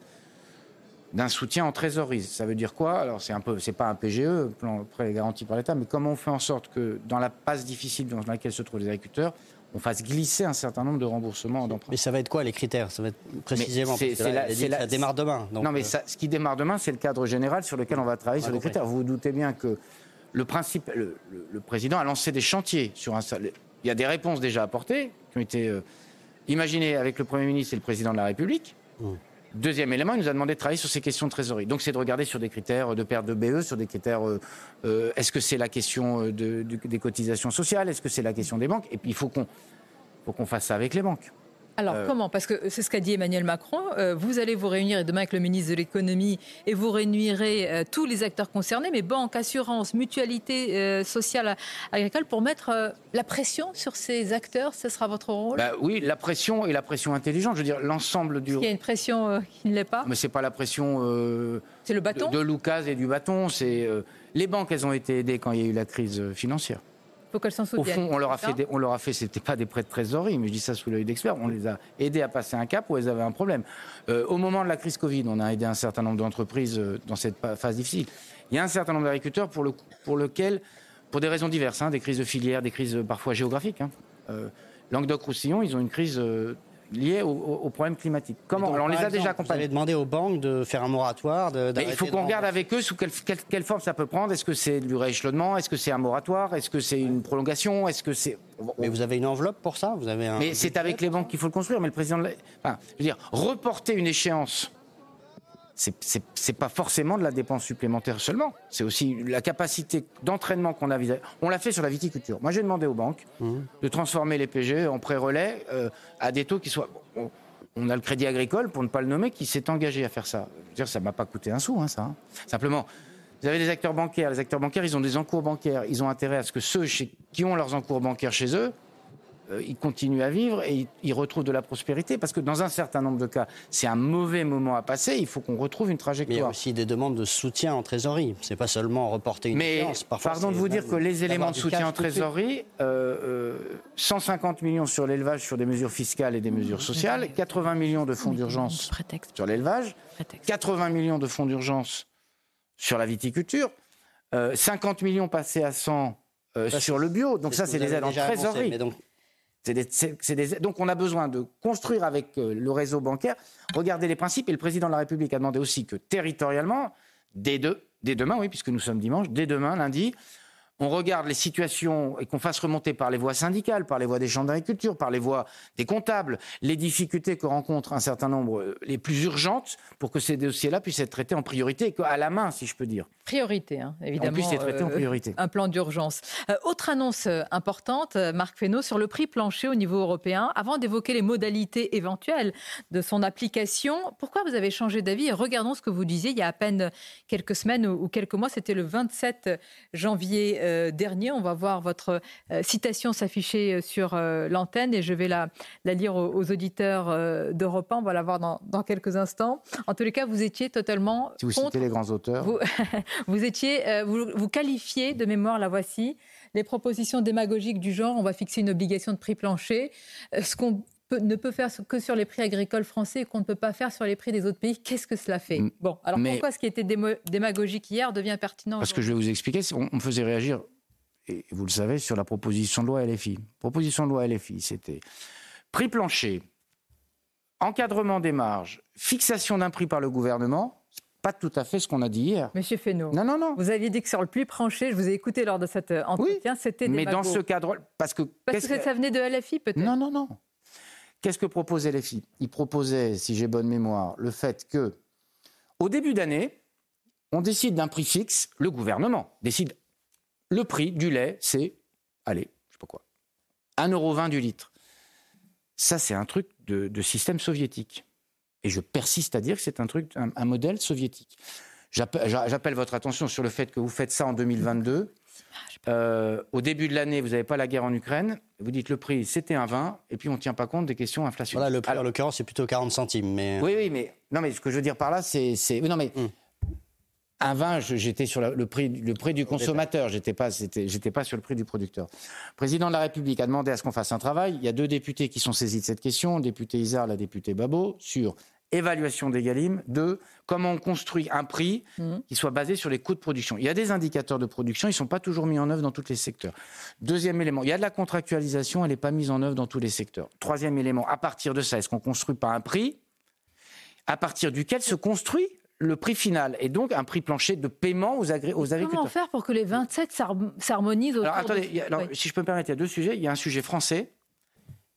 d'un soutien en trésorerie. Ça veut dire quoi? Alors c'est un peu, c'est pas un PGE, plan prêt garanti par l'État, mais comment on fait en sorte que dans la passe difficile dans laquelle se trouvent les agriculteurs, on fasse glisser un certain nombre de remboursements d'emprunts? Mais ça va être quoi les critères? Ça va être précisément c'est- c'est la- la- ça démarre demain. donc, non, mais euh, ça, ce qui démarre demain, c'est le cadre général sur lequel on va travailler Ah, sur les critères. Vous vous doutez bien que le principe, le, le- le président a lancé des chantiers sur un. Il y a des réponses déjà apportées qui ont été euh, imaginées avec le Premier ministre et le président de la République. Mmh. Deuxième élément, il nous a demandé de travailler sur ces questions de trésorerie. Donc, c'est de regarder sur des critères de perte de BE, sur des critères. euh, euh, Est-ce que c'est la question euh, des cotisations sociales Est-ce que c'est la question des banques? Et puis, il faut qu'on fasse ça avec les banques. Alors Euh, comment? Parce que c'est ce qu'a dit Emmanuel Macron. Euh, vous allez vous réunir demain avec le ministre de l'économie et vous réunirez euh, tous les acteurs concernés, mais banques, assurances, mutualité euh, sociale agricole, pour mettre la pression sur ces acteurs. Ce sera votre rôle? Bah oui, la pression et la pression intelligente. Je veux dire, l'ensemble du. Il y a une pression qui ne l'est pas? Mais c'est pas la pression. C'est le bâton? de, de Lucas et du bâton. C'est les banques, elles ont été aidées quand il y a eu la crise financière. Il faut qu'elles s'en Au fond, on leur a fait, des- on leur a fait, c'était pas des prêts de trésorerie, mais je dis ça sous l'œil d'experts. On les a aidés à passer un cap où elles avaient un problème. Euh, au moment de la crise Covid, on a aidé un certain nombre d'entreprises euh, dans cette phase difficile. Il y a un certain nombre d'agriculteurs pour le, pour lequel, pour des raisons diverses, hein, des crises de filière, des crises euh, parfois géographiques. Hein, euh, Languedoc-Roussillon, ils ont une crise euh, liée au- problèmes climatiques. Comment donc, Alors on les a exemple, déjà Vous accompagnés. allez demander aux banques de faire un moratoire. de- Mais il faut qu'on regarde avec eux sous quelle, quelle- quelle forme ça peut prendre. Est-ce que c'est du rééchelonnement? Est-ce que c'est un moratoire? Est-ce que c'est une prolongation? Est-ce que c'est. Mais vous avez une enveloppe pour ça? Vous avez un. Mais c'est avec les banques qu'il faut le construire. Mais le président, de la- enfin, je veux dire, reporter une échéance, c'est- pas forcément de la dépense supplémentaire seulement. C'est aussi la capacité d'entraînement qu'on a vis On l'a fait sur la viticulture. Moi, j'ai demandé aux banques de transformer les PGE en pré-relais euh, à des taux qui soient. bon, on- a le Crédit Agricole, pour ne pas le nommer, qui s'est engagé à faire ça. Je veux dire, ça m'a pas coûté un sou, hein, ça. hein. Simplement, vous avez des acteurs bancaires. Les acteurs bancaires, ils ont des encours bancaires. Ils ont intérêt à ce que ceux chez- qui ont leurs encours bancaires chez eux, euh, ils continuent à vivre et ils, ils retrouvent de la prospérité. Parce que dans un certain nombre de cas, c'est un mauvais moment à passer. Il faut qu'on retrouve une Mais il y a trajectoire. aussi des demandes de soutien en trésorerie. C'est pas seulement reporter une Mais échéance. Parfois, pardon de vous dire que les éléments de soutien en trésorerie, euh, euh, 150 millions sur l'élevage, sur des mesures fiscales et des mesures sociales, 80 millions de fonds d'urgence Prétexte. sur l'élevage, prétexte. 80 millions de fonds d'urgence sur la viticulture, euh, 50 millions passés à 100 euh, sur le bio. Donc ça, c'est des aides en trésorerie. mais donc, donc on a besoin de construire avec euh, le réseau bancaire, regarder les principes. Et le président de la République a demandé aussi que territorialement, dès demain, oui, puisque nous sommes dimanche, dès demain, lundi, on regarde les situations et qu'on fasse remonter par les voies syndicales, par les voies des chambres d'agriculture, par les voies des comptables, les difficultés que rencontrent un certain nombre, euh, les plus urgentes, pour que ces dossiers-là puissent être traités en priorité, et qu'à la main, si je peux dire. Priorité, hein, évidemment. On puisse les traiter en euh, priorité. Un plan d'urgence. Euh, autre annonce importante, Marc Fesneau, sur le prix plancher au niveau européen. Avant d'évoquer les modalités éventuelles de son application, pourquoi vous avez changé d'avis Regardons ce que vous disiez il y a à peine quelques semaines ou ou quelques mois. C'était le 27 janvier euh, dernier. On va voir votre citation s'afficher sur l'antenne et je vais la, la lire aux, auditeurs d'Europe 1. On va la voir dans, dans, quelques instants. En tous les cas, vous étiez totalement. Si vous citez les grands auteurs. Vous, *laughs* vous étiez, vous, vous qualifiez de mémoire, la voici, les propositions démagogiques du genre on va fixer une obligation de prix plancher, euh, ce qu'on ne peut faire que sur les prix agricoles français et qu'on ne peut pas faire sur les prix des autres pays. Qu'est-ce que cela fait mm. Bon, alors pourquoi ce qui était démagogique hier devient pertinent Parce que je vais vous expliquer, on, me faisait réagir, et vous le savez, sur la proposition de loi LFI. Proposition de loi LFI, c'était prix plancher, encadrement des marges, fixation d'un prix par le gouvernement, pas tout à fait ce qu'on a dit hier. Monsieur Fesneau, non, non, non. vous aviez dit que sur le plus plancher, je vous ai écouté lors de cet euh, entretien, c'était Mais dans ce cadre, parce que... Parce que ça venait de LFI peut-être Non, non, non. Qu'est-ce que propose LFI Il proposait, si j'ai bonne mémoire, le fait que, au début d'année, on décide d'un prix fixe, le gouvernement décide, le prix du lait, c'est, allez, je sais pas quoi, 1,20€ du litre. Ça, c'est un truc de système soviétique. Et je persiste à dire que c'est un truc, un, modèle soviétique. J'appelle votre attention sur le fait que vous faites ça en 2022. Euh, au début de l'année, vous n'avez pas la guerre en Ukraine. Vous dites le prix, c'était un 20, et puis on ne tient pas compte des questions inflationnistes. Voilà, le prix, en l'occurrence, c'est plutôt 40 centimes. Mais... Oui, oui, mais, non, mais ce que je veux dire par là, c'est. Non, mais. Hmm. Un vin, j'étais sur le, prix, le prix du consommateur, j'étais pas, j'étais pas sur le prix du producteur. Le président de la République a demandé à ce qu'on fasse un travail. Il y a deux députés qui sont saisis de cette question, le député Isard, la députée Babo, sur évaluation des Galim, deux, comment on construit un prix mmh. qui soit basé sur les coûts de production. Il y a des indicateurs de production, ils ne sont pas toujours mis en œuvre dans tous les secteurs. Deuxième élément, il y a de la contractualisation, elle n'est pas mise en œuvre dans tous les secteurs. Troisième élément, à partir de ça, est-ce qu'on construit pas un prix? À partir duquel se construit le prix final et donc un prix plancher de paiement aux, agriculteurs. Comment faire pour que les 27 s'harmonisent Alors attendez, si je peux me permettre, il y a deux sujets. Il y a un sujet français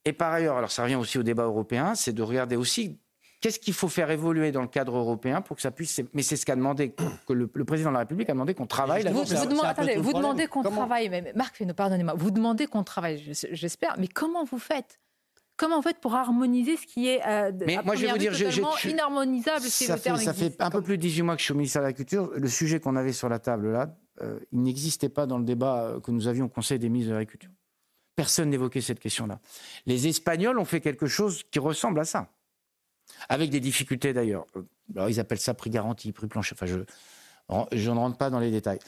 et par ailleurs, alors ça revient aussi au débat européen, c'est de regarder aussi Qu'est-ce qu'il faut faire évoluer dans le cadre européen pour que ça puisse. Mais c'est ce qu'a demandé, que le, président de la République a demandé qu'on travaille là Vous, vous demandez qu'on travaille, mais Marc, pardonnez-moi, vous demandez qu'on travaille, j'espère, mais comment vous faites? Comment vous faites pour harmoniser ce qui est euh, mais moi, je vais vous dire, totalement inharmonisable ça, fait, ça fait un peu plus de 18 mois que je suis au ministère de l'Agriculture. Le sujet qu'on avait sur la table là, euh, il n'existait pas dans le débat euh, que nous avions au Conseil des ministres de l'Agriculture. Personne n'évoquait cette question-là. Les Espagnols ont fait quelque chose qui ressemble à ça avec des difficultés d'ailleurs. Alors ils appellent ça prix garanti, prix plancher. Enfin, je, je ne rentre pas dans les détails.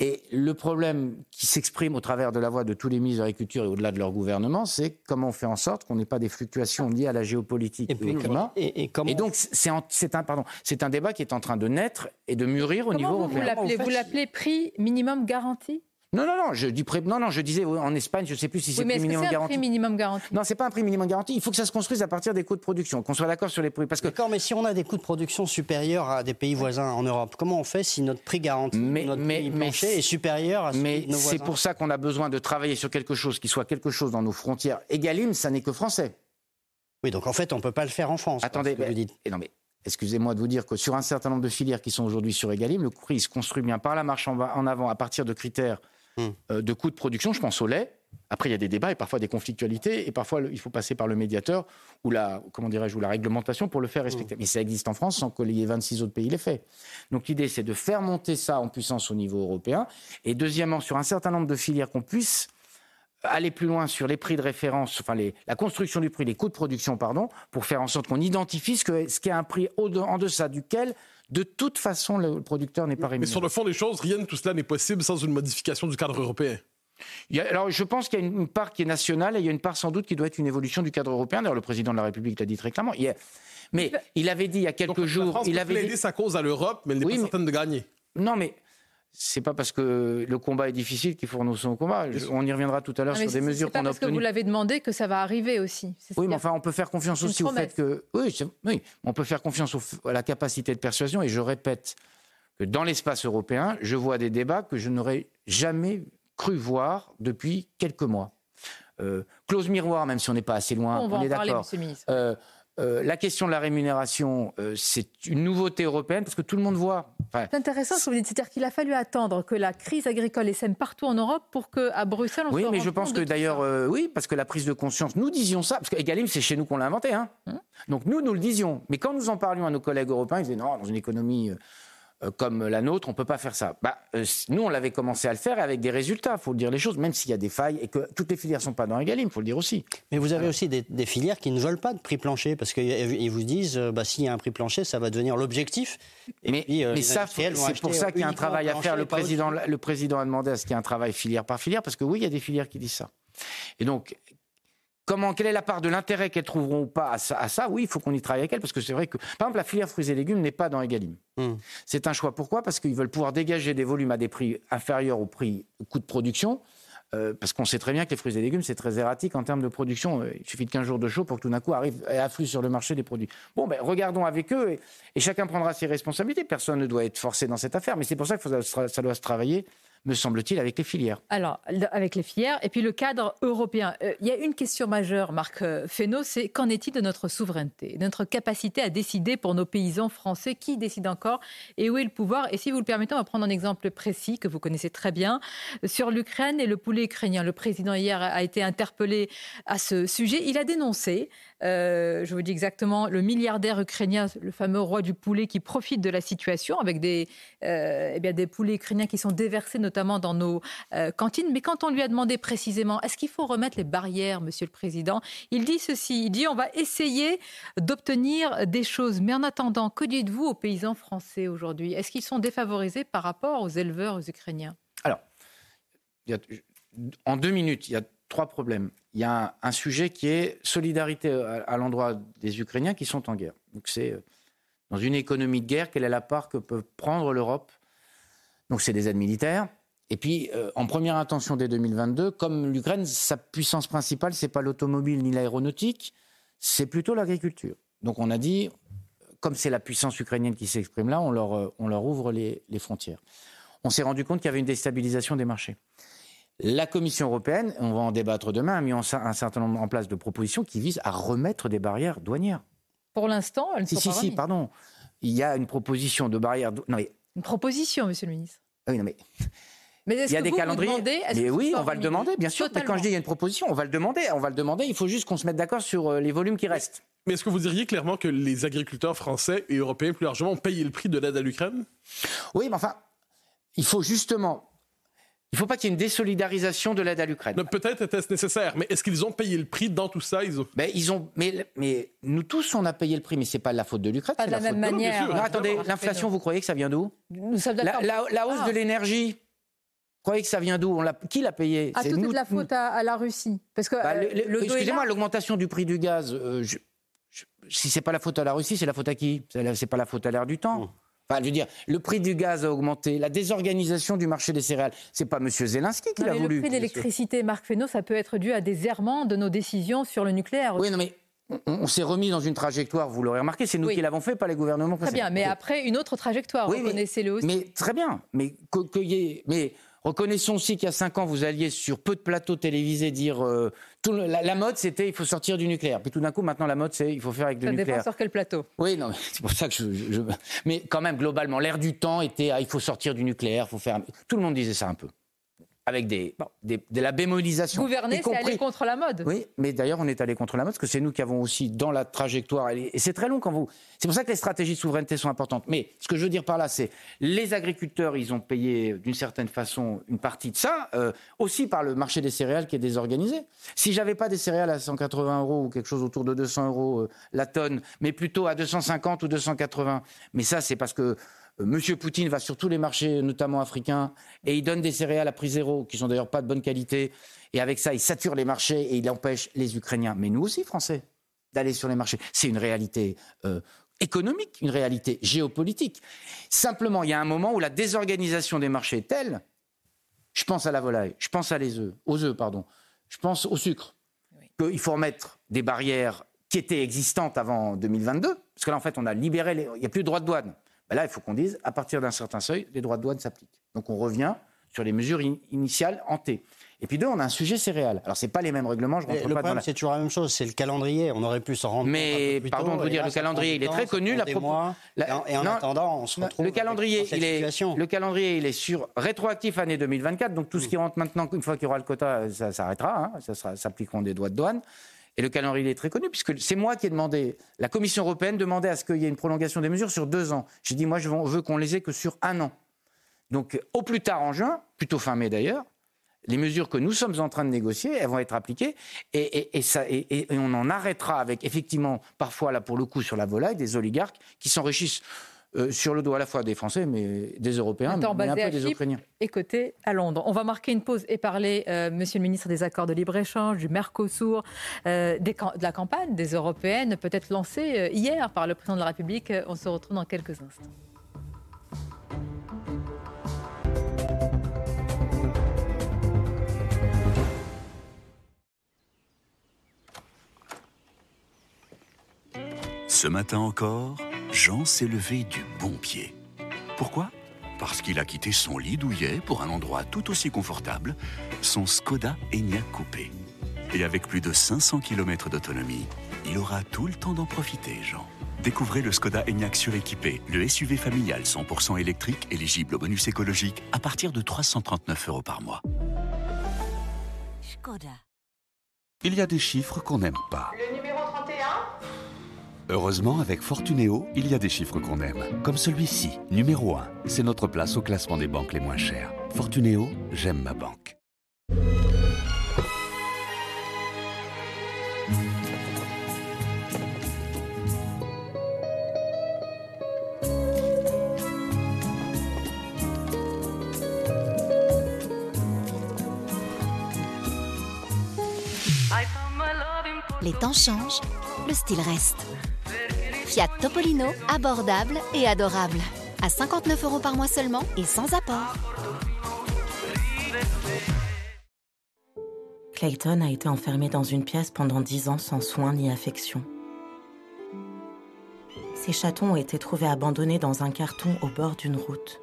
Et le problème qui s'exprime au travers de la voix de tous les ministres de l'Agriculture et au-delà de leur gouvernement, c'est comment on fait en sorte qu'on n'ait pas des fluctuations liées à la géopolitique et, au climat. Et, et, donc, c'est un, pardon, un débat qui est en train de naître et de mûrir au niveau européen. Vous l'appelez prix minimum garanti? Non, non, non, je dis non, non, je disais en Espagne, je ne sais plus si c'est oui, prix minimum garanti. un prix minimum garanti? Non, c'est pas un prix minimum garanti. Il faut que ça se construise à partir des coûts de production, qu'on soit d'accord sur les prix. Parce que... D'accord, mais si on a des coûts de production supérieurs à des pays voisins en Europe, comment on fait si notre prix garanti, notre prix plancher est supérieur à ce Mais c'est pour ça qu'on a besoin de travailler sur quelque chose qui soit quelque chose dans nos frontières. Egalim, ça n'est que français. Oui, donc en fait, on ne peut pas le faire en France. Attendez, vous dites. non, mais excusez-moi de vous dire que sur un certain nombre de filières qui sont aujourd'hui sur Egalim, le prix se construit bien par la marche en avant à partir de critères Hmm. Euh, de coûts de production. Je pense au lait. Après, il y a des débats et parfois des conflictualités, et parfois il faut passer par le médiateur ou la, comment dirais-je, ou la réglementation pour le faire respecter. Hmm. Mais ça existe en France sans que les 26 autres pays l'aient fait. Donc l'idée, c'est de faire monter ça en puissance au niveau européen, et deuxièmement, sur un certain nombre de filières, qu'on puisse aller plus loin sur les prix de référence, enfin la construction du prix, les coûts de production, pardon, pour faire en sorte qu'on identifie ce qu'est ce un prix en deçà duquel de toute façon, le producteur n'est pas rémunéré. Mais sur le fond des choses, rien de tout cela n'est possible sans une modification du cadre européen. alors, je pense qu'il y a une part qui est nationale et il y a une part sans doute qui doit être une évolution du cadre européen. D'ailleurs, le président de la République l'a dit très clairement. Mais il avait dit il y a quelques jours. La France il avait dit... sa cause à l'Europe, mais elle n'est pas certaine de gagner. Non, mais c'est pas parce que le combat est difficile qu'il faut renoncer au combat. On y reviendra tout à l'heure sur des mesures qu'on a obtenues. C'est parce que vous l'avez demandé que ça va arriver aussi. Oui, mais enfin, on peut faire confiance aussi au fait que. Oui, oui, on peut faire confiance à la capacité de persuasion. Et je répète que dans l'espace européen, je vois des débats que je n'aurais jamais cru voir depuis quelques mois. Euh, clause miroir, même si on n'est pas assez loin, on, on est d'accord. Euh, euh, la question de la rémunération, euh, c'est une nouveauté européenne parce que tout le monde voit. c'est intéressant ce que vous dites, c'est-à-dire qu'il a fallu attendre que la crise agricole essaime partout en Europe pour qu'à Bruxelles on Oui, mais je pense que d'ailleurs, euh, oui, parce que la prise de conscience, nous disions ça, parce qu'Egalim, c'est chez nous qu'on l'a inventé. Hein. Hum. Donc nous, nous le disions. Mais quand nous en parlions à nos collègues européens, ils disaient non, dans une économie comme la nôtre, on ne peut pas faire ça. Bah, euh, nous, on l'avait commencé à le faire avec des résultats, il faut le dire les choses, même s'il y a des failles et que toutes les filières ne sont pas dans Egalim, il faut le dire aussi. Mais vous avez aussi des, filières qui ne veulent pas de prix plancher, parce qu'ils vous disent, bah, s'il y a un prix plancher, ça va devenir l'objectif. Mais, mais ça, c'est pour ça qu'il y a un travail à faire. Le président, le président a demandé à ce qu'il y ait un travail filière par filière, parce que oui, il y a des filières qui disent ça. Et donc, Comment, quelle est la part de l'intérêt qu'elles trouveront ou pas à ça, Oui, il faut qu'on y travaille avec elles, parce que c'est vrai que, par exemple, la filière fruits et légumes n'est pas dans Egalim. Hmm. C'est un choix. Pourquoi? Parce qu'ils veulent pouvoir dégager des volumes à des prix inférieurs au prix au coût de production. Euh, parce qu'on sait très bien que les fruits et légumes, c'est très erratique en termes de production. Euh, il suffit de 15 jours de chaud pour que tout d'un coup arrive et afflue sur le marché des produits. Bon, ben, regardons avec eux et, et, chacun prendra ses responsabilités. Personne ne doit être forcé dans cette affaire, mais c'est pour ça que ça doit se travailler me semble-t-il, avec les filières. Alors, avec les filières, et puis le cadre européen. Euh, il y a une question majeure, Marc euh, Fesneau, c'est qu'en est-il de notre souveraineté, de notre capacité à décider pour nos paysans français Qui décide encore Et où est le pouvoir? Et si vous le permettez, on va prendre un exemple précis que vous connaissez très bien. Sur l'Ukraine et le poulet ukrainien, le président hier a été interpellé à ce sujet. Il a dénoncé euh, je vous dis exactement, le milliardaire ukrainien, le fameux roi du poulet, qui profite de la situation avec des, eh bien, des poulets ukrainiens qui sont déversés notamment dans nos euh, cantines. Mais quand on lui a demandé précisément, est-ce qu'il faut remettre les barrières, Monsieur le Président, il dit ceci, il dit on va essayer d'obtenir des choses. Mais en attendant, que dites-vous aux paysans français aujourd'hui? Est-ce qu'ils sont défavorisés par rapport aux éleveurs ukrainiens? Alors, en deux minutes, il y a trois problèmes. Il y a un, sujet qui est solidarité à, l'endroit des Ukrainiens qui sont en guerre. Donc c'est euh, dans une économie de guerre, quelle est la part que peut prendre l'Europe? Donc c'est des aides militaires. Et puis, euh, en première intention dès 2022, comme l'Ukraine, sa puissance principale, c'est pas l'automobile ni l'aéronautique, c'est plutôt l'agriculture. Donc on a dit, comme c'est la puissance ukrainienne qui s'exprime là, on leur, euh, on leur ouvre les, les frontières. On s'est rendu compte qu'il y avait une déstabilisation des marchés. La Commission européenne, on va en débattre demain, a mis un certain nombre en place de propositions qui visent à remettre des barrières douanières. Pour l'instant, elles ne sont si, pas Si, si, pardon. Il y a une proposition de barrière. Non, mais... Une proposition, monsieur le ministre. Oui, non, mais. Mais il y a des calendriers. mais oui, on va le demander, bien sûr. Mais quand je dis il y a une proposition, on va le demander. On va le demander. Il faut juste qu'on se mette d'accord sur euh, les volumes qui restent. Mais est-ce que vous diriez clairement que les agriculteurs français et européens plus largement ont payé le prix de l'aide à l'Ukraine? Oui, mais enfin, il faut justement il ne faut pas qu'il y ait une désolidarisation de l'aide à l'Ukraine. Peut-être était-ce nécessaire, mais est-ce qu'ils ont payé le prix dans tout ça ils ont... Ben, ils ont... Mais, mais, nous tous, on a payé le prix, mais ce n'est pas la faute de l'Ukraine. Pas de la, même manière. Non, attendez, l'inflation, vous croyez que ça vient d'où? Nous la, la, la, hausse de ah. l'énergie, vous croyez que ça vient d'où? Qui l'a payé? Ah, tout est de la faute à, la Russie. Parce que bah, euh, excusez-moi, l'augmentation du prix du gaz. Euh, je, je, si c'est pas la faute à la Russie, c'est la faute à qui? C'est pas la faute à l'air du temps. Mmh. Enfin, je veux dire, le prix du gaz a augmenté, la désorganisation du marché des céréales, c'est pas M. Zelensky qui l'a voulu. Le prix de l'électricité, Marc Fesneau, ça peut être dû à des errements de nos décisions sur le nucléaire. Oui, non, mais on, s'est remis dans une trajectoire, vous l'aurez remarqué, c'est nous qui l'avons fait, pas les gouvernements précédents. Très bien, mais après une autre trajectoire, reconnaissez-le aussi. Mais très bien, mais que, mais Reconnaissons aussi qu'il y a cinq ans, vous alliez sur peu de plateaux télévisés dire euh, tout la, mode, c'était il faut sortir du nucléaire. Puis tout d'un coup, maintenant, la mode, c'est il faut faire avec du nucléaire. Ça dépend sur quel plateau. Oui, non, c'est pour ça que je, Mais quand même, globalement, l'air du temps était ah, il faut sortir du nucléaire, faut faire. Tout le monde disait ça un peu avec des, de la bémolisation. Gouverner, c'est aller contre la mode. Oui, mais d'ailleurs, on est allé contre la mode parce que c'est nous qui avons aussi dans la trajectoire. Et c'est très long quand vous. C'est pour ça que les stratégies de souveraineté sont importantes. Mais ce que je veux dire par là, c'est les agriculteurs, ils ont payé d'une certaine façon une partie de ça, euh, aussi par le marché des céréales qui est désorganisé. Si j'avais pas des céréales à 180 euros ou quelque chose autour de 200 euros euh, la tonne, mais plutôt à 250 ou 280, mais ça, c'est parce que euh, Monsieur Poutine va sur tous les marchés, notamment africains, et il donne des céréales à prix zéro, qui sont d'ailleurs pas de bonne qualité. Et avec ça, il sature les marchés et il empêche les Ukrainiens, mais nous aussi, Français, d'aller sur les marchés. C'est une réalité euh, économique, une réalité géopolitique. Simplement, il y a un moment où la désorganisation des marchés est telle. Je pense à la volaille, je pense à les œufs, aux œufs, pardon, je pense au sucre, qu'il faut remettre des barrières qui étaient existantes avant 2022, parce que là, en fait, on a libéré, les... il n'y a plus de droits de douane. Ben là, il faut qu'on dise, à partir d'un certain seuil, les droits de douane s'appliquent. Donc on revient sur les mesures initiales en T. Et puis deux, on a un sujet céréal. Alors c'est pas les mêmes règlements, je rentre le problème, c'est toujours la même chose, c'est le calendrier. On aurait pu s'en rendre Mais, compte Mais pardon de vous dire, le calendrier, il est très connu. La mois, Et en, attendant, on se retrouve le calendrier, il est, le calendrier, il est sur rétroactif année 2024. Donc tout ce qui rentre maintenant, une fois qu'il y aura le quota, ça s'arrêtera. Hein, ça s'appliqueront des droits de douane. Et le calendrier est très connu, puisque c'est moi qui ai demandé, la Commission européenne demandait à ce qu'il y ait une prolongation des mesures sur deux ans. J'ai dit, moi, je veux qu'on les ait que sur un an. Donc, au plus tard en juin, plutôt fin mai d'ailleurs, les mesures que nous sommes en train de négocier, elles vont être appliquées et, et, on en arrêtera avec, effectivement, parfois, là, pour le coup, sur la volaille, des oligarques qui s'enrichissent euh, sur le dos à la fois des Français, mais des Européens, mais, un peu des Ukrainiens. Et côté à Londres. On va marquer une pause et parler, euh, Monsieur le ministre, des accords de libre-échange, du Mercosur, euh, de la campagne des Européennes, peut-être lancée hier par le président de la République. On se retrouve dans quelques instants. Ce matin encore, Jean s'est levé du bon pied. Pourquoi? Parce qu'il a quitté son lit douillet pour un endroit tout aussi confortable, son Skoda Enyaq Coupé. Et avec plus de 500 km d'autonomie, il aura tout le temps d'en profiter, Jean. Découvrez le Skoda Enyaq suréquipé, le SUV familial 100% électrique éligible au bonus écologique à partir de 339 euros par mois. Skoda. Il y a des chiffres qu'on n'aime pas. Le numéro 31 Heureusement, avec Fortunéo, il y a des chiffres qu'on aime. Comme celui-ci, numéro 1. C'est notre place au classement des banques les moins chères. Fortunéo, j'aime ma banque. Les temps changent, le style reste. Fiat Topolino, abordable et adorable. À 59 euros par mois seulement et sans apport. Clayton a été enfermé dans une pièce pendant 10 ans sans soins ni affection. Ses chatons ont été trouvés abandonnés dans un carton au bord d'une route.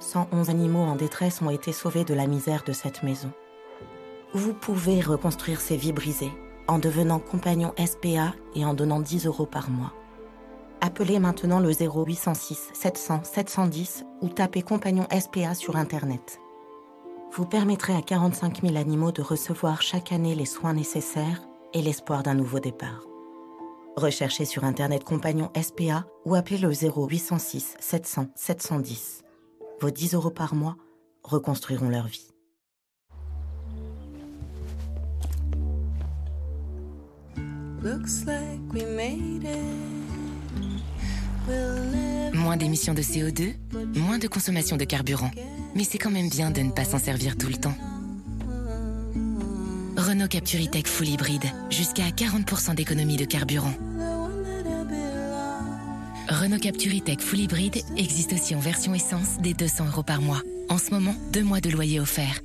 111 animaux en détresse ont été sauvés de la misère de cette maison. Vous pouvez reconstruire ces vies brisées en devenant compagnon SPA et en donnant 10 euros par mois. Appelez maintenant le 0806 700 710 ou tapez compagnon SPA sur Internet. Vous permettrez à 45 000 animaux de recevoir chaque année les soins nécessaires et l'espoir d'un nouveau départ. Recherchez sur Internet compagnon SPA ou appelez le 0806 700 710. Vos 10 euros par mois reconstruiront leur vie. Moins d'émissions de CO2, moins de consommation de carburant. Mais c'est quand même bien de ne pas s'en servir tout le temps. Renault Capturitech Full Hybride, jusqu'à 40% d'économie de carburant. Renault Capturitech Full Hybride existe aussi en version essence dès 200 euros par mois. En ce moment, deux mois de loyer offert.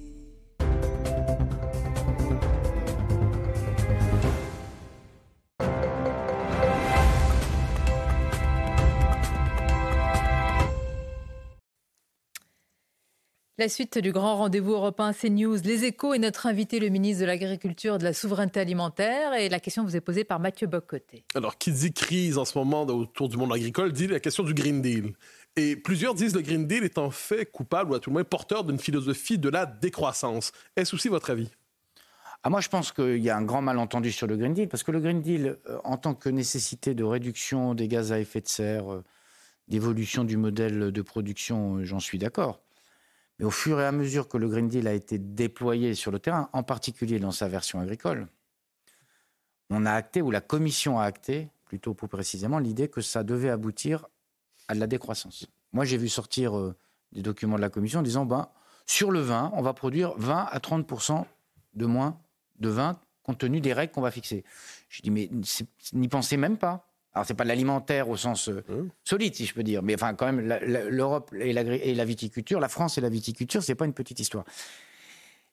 La suite du grand rendez-vous européen CNews, les échos et notre invité, le ministre de l'Agriculture et de la Souveraineté Alimentaire. Et la question vous est posée par Mathieu Bocoté. Alors, qui dit crise en ce moment autour du monde agricole dit la question du Green Deal. Et plusieurs disent le Green Deal est en fait coupable, ou à tout le moins porteur d'une philosophie de la décroissance. Est-ce aussi votre avis? Ah, moi, je pense qu'il y a un grand malentendu sur le Green Deal, parce que le Green Deal, euh, en tant que nécessité de réduction des gaz à effet de serre, euh, d'évolution du modèle de production, euh, j'en suis d'accord. Mais au fur et à mesure que le Green Deal a été déployé sur le terrain, en particulier dans sa version agricole, on a acté, ou la Commission a acté, plutôt plus précisément, l'idée que ça devait aboutir à de la décroissance. Moi, j'ai vu sortir euh, des documents de la Commission en disant, ben, sur le vin, on va produire 20 à 30% de moins de vin compte tenu des règles qu'on va fixer. Je dis, mais n'y pensez même pas. Alors, c'est pas l'alimentaire au sens euh, mmh. solide, si je peux dire, mais enfin, quand même, l'Europe et, la, viticulture, la France et la viticulture, c'est pas une petite histoire.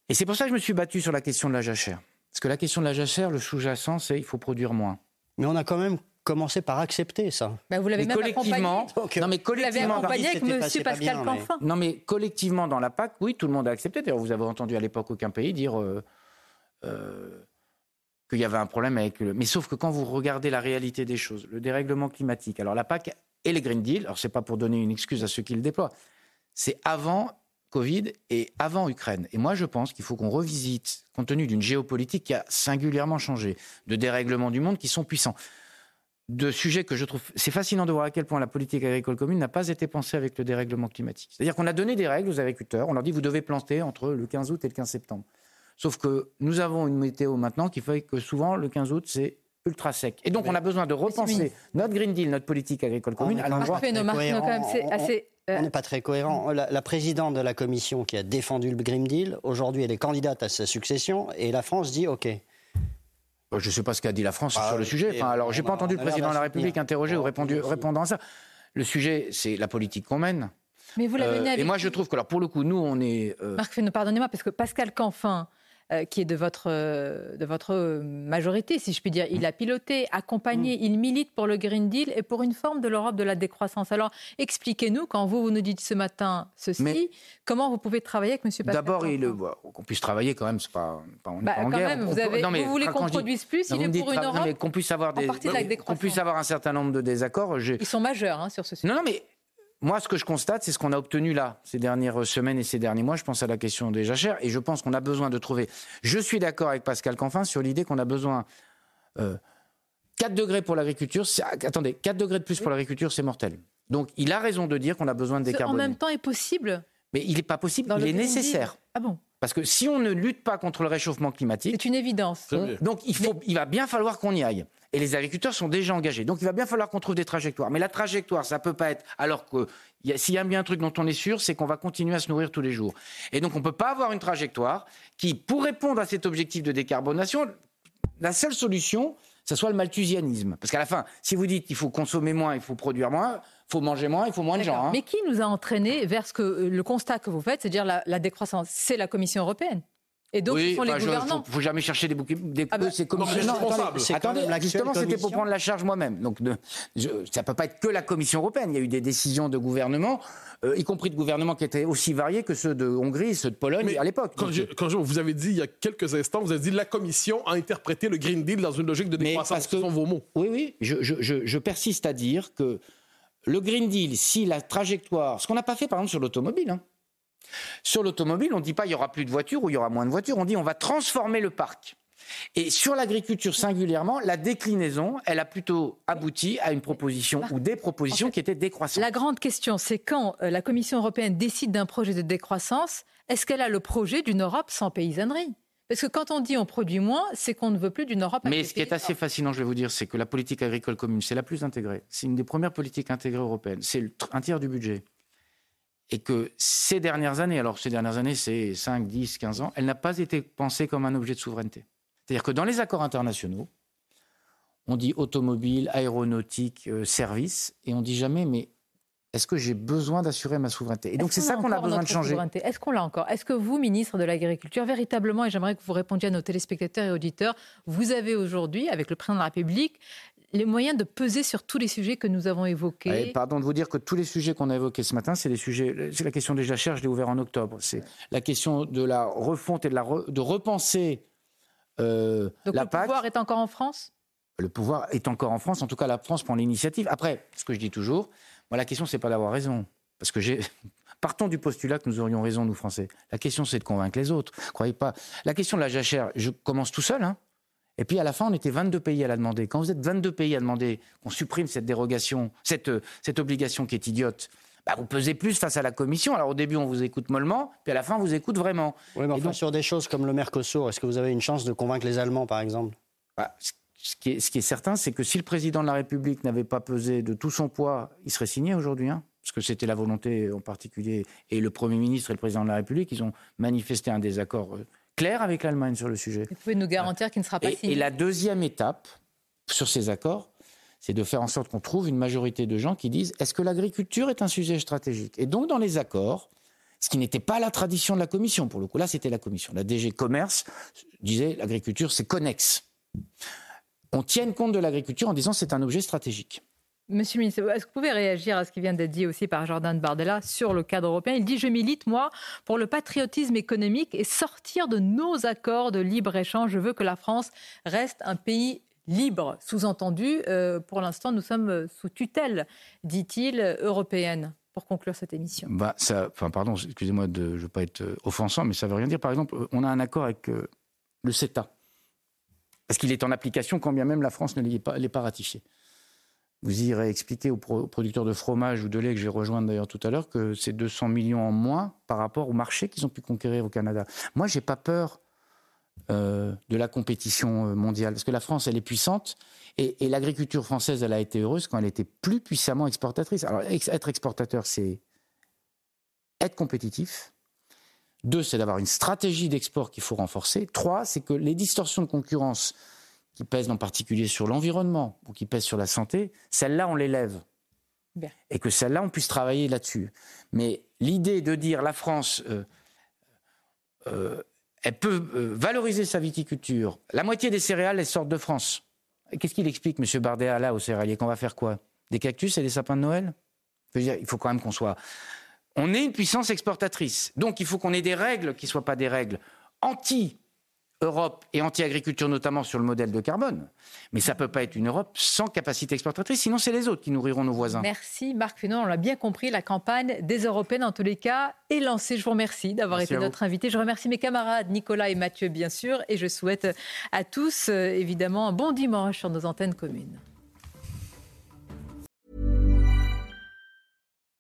Et c'est pour ça que je me suis battu sur la question de la jachère. Parce que la question de la jachère, le sous-jacent, c'est il faut produire moins. Mais on a quand même commencé par accepter ça. Bah, vous l'avez même collectivement, *laughs* non mais collectivement, accompagné avec M. Pascal Canfin. Non mais collectivement dans la PAC, oui, tout le monde a accepté. D'ailleurs, vous avez entendu à l'époque aucun pays dire euh, euh, qu'il y avait un problème avec le. Mais sauf que quand vous regardez la réalité des choses, le dérèglement climatique, alors la PAC et les Green Deal, alors c'est pas pour donner une excuse à ceux qui le déploient, c'est avant Covid et avant Ukraine. Et moi, je pense qu'il faut qu'on revisite, compte tenu d'une géopolitique qui a singulièrement changé, de dérèglements du monde qui sont puissants, de sujets que je trouve. C'est fascinant de voir à quel point la politique agricole commune n'a pas été pensée avec le dérèglement climatique. C'est-à-dire qu'on a donné des règles aux agriculteurs, on leur dit vous devez planter entre le 15 août et le 15 septembre. Sauf que nous avons une météo maintenant qui fait que souvent le 15 août, c'est ultra sec. Et donc, on a besoin de repenser notre Green Deal, notre politique agricole commune à l'endroit. On n'est pas très cohérent. La, présidente de la commission qui a défendu le Green Deal, aujourd'hui, elle est candidate à sa succession et la France dit OK. Euh, je ne sais pas ce qu'a dit la France sur le sujet. Enfin, alors, j'ai pas entendu le président de la République interroger ou répondu, répondant à ça. Le sujet, c'est la politique qu'on mène. Mais vous l'avez euh, Et moi, je trouve que, alors, pour le coup, nous, on est. Euh... Marc pardonnez-moi, parce que Pascal Canfin, euh, qui est de votre, euh, de votre majorité, si je puis dire. Il a piloté, accompagné, mm. il milite pour le Green Deal et pour une forme de l'Europe de la décroissance. Alors, expliquez-nous, quand vous, vous nous dites ce matin ceci, comment vous pouvez travailler avec M. Pascal D'abord, qu'on puisse travailler quand même, c'est pas, pas, on bah, pas en guerre. Même, vous, vous, voulez qu'on produise plus, il est pour une Europe qu'on puisse avoir des, qu'on puisse avoir un certain nombre de désaccords. Ils sont majeurs hein, sur ce sujet. Non, non, mais moi, ce que je constate, c'est ce qu'on a obtenu là, ces dernières semaines et ces derniers mois. Je pense à la question des jachères et je pense qu'on a besoin de trouver. Je suis d'accord avec Pascal Canfin sur l'idée qu'on a besoin. 4 euh, degrés pour l'agriculture, attendez, 4 degrés de plus pour l'agriculture, c'est mortel. Donc il a raison de dire qu'on a besoin de décarboner. En même temps, est possible. Mais il n'est pas possible, il est nécessaire. Ah bon? Parce que si on ne lutte pas contre le réchauffement climatique, c'est une évidence. Donc il, faut, il va bien falloir qu'on y aille. Et les agriculteurs sont déjà engagés. Donc il va bien falloir qu'on trouve des trajectoires. Mais la trajectoire, ça peut pas être. Alors que s'il y a bien un truc dont on est sûr, c'est qu'on va continuer à se nourrir tous les jours. Et donc on ne peut pas avoir une trajectoire qui, pour répondre à cet objectif de décarbonation, la seule solution, ce soit le malthusianisme. Parce qu'à la fin, si vous dites qu'il faut consommer moins, il faut produire moins, il faut manger moins, il faut moins de gens. Hein. Mais qui nous a entraînés vers ce que le constat que vous faites, c'est-à-dire la décroissance? C'est la Commission européenne. Et donc, oui, les gouvernants. Il ne faut jamais chercher des. Des, ah bah, c'est comme attendez, justement, c'était pour prendre la charge moi-même. Donc, ça ne peut pas être que la Commission européenne. Il y a eu des décisions de gouvernement, euh, y compris de gouvernements qui étaient aussi variés que ceux de Hongrie, ceux de Pologne à l'époque. Quand, quand vous avez dit il y a quelques instants, vous avez dit la Commission a interprété le Green Deal dans une logique de décroissance. Ce sont vos mots. Oui, oui. Je, je, je persiste à dire que le Green Deal, si la trajectoire, ce qu'on n'a pas fait par exemple sur l'automobile, hein, sur l'automobile, on ne dit pas il y aura plus de voitures ou il y aura moins de voitures, on dit on va transformer le parc. Et sur l'agriculture singulièrement, la déclinaison, elle a plutôt abouti à une proposition ou des propositions qui étaient décroissantes. La grande question, c'est quand euh, la Commission européenne décide d'un projet de décroissance, est-ce qu'elle a le projet d'une Europe sans paysannerie? Parce que quand on dit on produit moins, c'est qu'on ne veut plus d'une Europe. Mais ce qui est assez fascinant, je vais vous dire, c'est que la politique agricole commune, c'est la plus intégrée. C'est une des premières politiques intégrées européennes. C'est un tiers du budget et que ces dernières années, alors ces dernières années, c'est 5, 10, 15 ans, elle n'a pas été pensée comme un objet de souveraineté. C'est-à-dire que dans les accords internationaux, on dit automobile, aéronautique, euh, service, et on dit jamais, mais est-ce que j'ai besoin d'assurer ma souveraineté? Et donc c'est ça qu'on a besoin de changer. Est-ce qu'on l'a encore? Est-ce que vous, ministre de l'Agriculture, véritablement, et j'aimerais que vous répondiez à nos téléspectateurs et auditeurs, vous avez aujourd'hui, avec le président de la République, les moyens de peser sur tous les sujets que nous avons évoqués. pardon de vous dire que tous les sujets qu'on a évoqués ce matin, c'est les sujets. C'est la question des jachères, je l'ai ouvert en octobre. C'est la question de la refonte et de, la de repenser euh, Donc le pouvoir est encore en France? Le pouvoir est encore en France. En tout cas, la France prend l'initiative. Après, ce que je dis toujours, moi, la question, c'est pas d'avoir raison. Parce que j'ai. *laughs* Partons du postulat que nous aurions raison, nous, Français. La question, c'est de convaincre les autres. Croyez pas. La question de la jachère, je commence tout seul. Hein. Et puis à la fin, on était 22 pays à la demander. Quand vous êtes 22 pays à demander qu'on supprime cette dérogation, cette, cette obligation qui est idiote, bah vous pesez plus face à la Commission. Alors au début, on vous écoute mollement, puis à la fin, on vous écoute vraiment. Oui, mais enfin, sur des choses comme le Mercosur, est-ce que vous avez une chance de convaincre les Allemands, par exemple? Bah, ce, qui est, ce, qui est, certain, c'est que si le président de la République n'avait pas pesé de tout son poids, il serait signé aujourd'hui. Hein parce que c'était la volonté en particulier, et le Premier ministre et le président de la République, ils ont manifesté un désaccord euh, clair avec l'Allemagne sur le sujet. Vous pouvez nous garantir qu'il ne sera pas signé Et la deuxième étape sur ces accords, c'est de faire en sorte qu'on trouve une majorité de gens qui disent est-ce que l'agriculture est un sujet stratégique? Et donc dans les accords, ce qui n'était pas la tradition de la Commission, pour le coup, là c'était la Commission. La DG Commerce disait l'agriculture c'est connexe. On tienne compte de l'agriculture en disant c'est un objet stratégique. Monsieur le ministre, est-ce que vous pouvez réagir à ce qui vient d'être dit aussi par Jordan Bardella sur le cadre européen? Il dit Je milite, moi, pour le patriotisme économique et sortir de nos accords de libre-échange. Je veux que la France reste un pays libre. Sous-entendu, euh, pour l'instant, nous sommes sous tutelle, dit-il, européenne. pour conclure cette émission. Bah, pardon, excusez-moi, de, je ne veux pas être euh, offensant, mais ça ne veut rien dire. Par exemple, on a un accord avec euh, le CETA, parce qu'il est en application quand bien même la France ne l'est pas, pas ratifié. Vous irez expliquer aux, producteurs de fromage ou de lait, que je vais rejoindre d'ailleurs tout à l'heure, que c'est 200 millions en moins par rapport au marché qu'ils ont pu conquérir au Canada. Moi, j'ai pas peur euh, de la compétition euh, mondiale, parce que la France, elle est puissante, et, l'agriculture française, elle a été heureuse quand elle était plus puissamment exportatrice. Alors, être exportateur, c'est être compétitif. Deux, c'est d'avoir une stratégie d'export qu'il faut renforcer. Trois, c'est que les distorsions de concurrence qui pèsent en particulier sur l'environnement ou qui pèsent sur la santé, celles-là, on les lève. Et que celles-là, on puisse travailler là-dessus. Mais l'idée de dire la France, euh, euh, elle peut euh, valoriser sa viticulture, la moitié des céréales, elles sortent de France. Qu'est-ce qu'il explique, M. Bardéa, là, aux céréaliers Qu'on va faire quoi? Des cactus et des sapins de Noël? Dire, Il faut quand même qu'on soit. On est une puissance exportatrice. Donc il faut qu'on ait des règles qui ne soient pas des règles anti Europe et anti-agriculture, notamment sur le modèle de carbone. Mais ça ne peut pas être une Europe sans capacité exportatrice, sinon c'est les autres qui nourriront nos voisins. Merci Marc Fénon, on l'a bien compris, la campagne des Européennes en tous les cas est lancée. Je vous remercie d'avoir été notre invité. Je remercie mes camarades Nicolas et Mathieu bien sûr et je souhaite à tous euh, évidemment un bon dimanche sur nos antennes communes.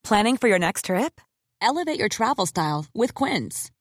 Planning for your next trip? Elevate your travel style with Quince.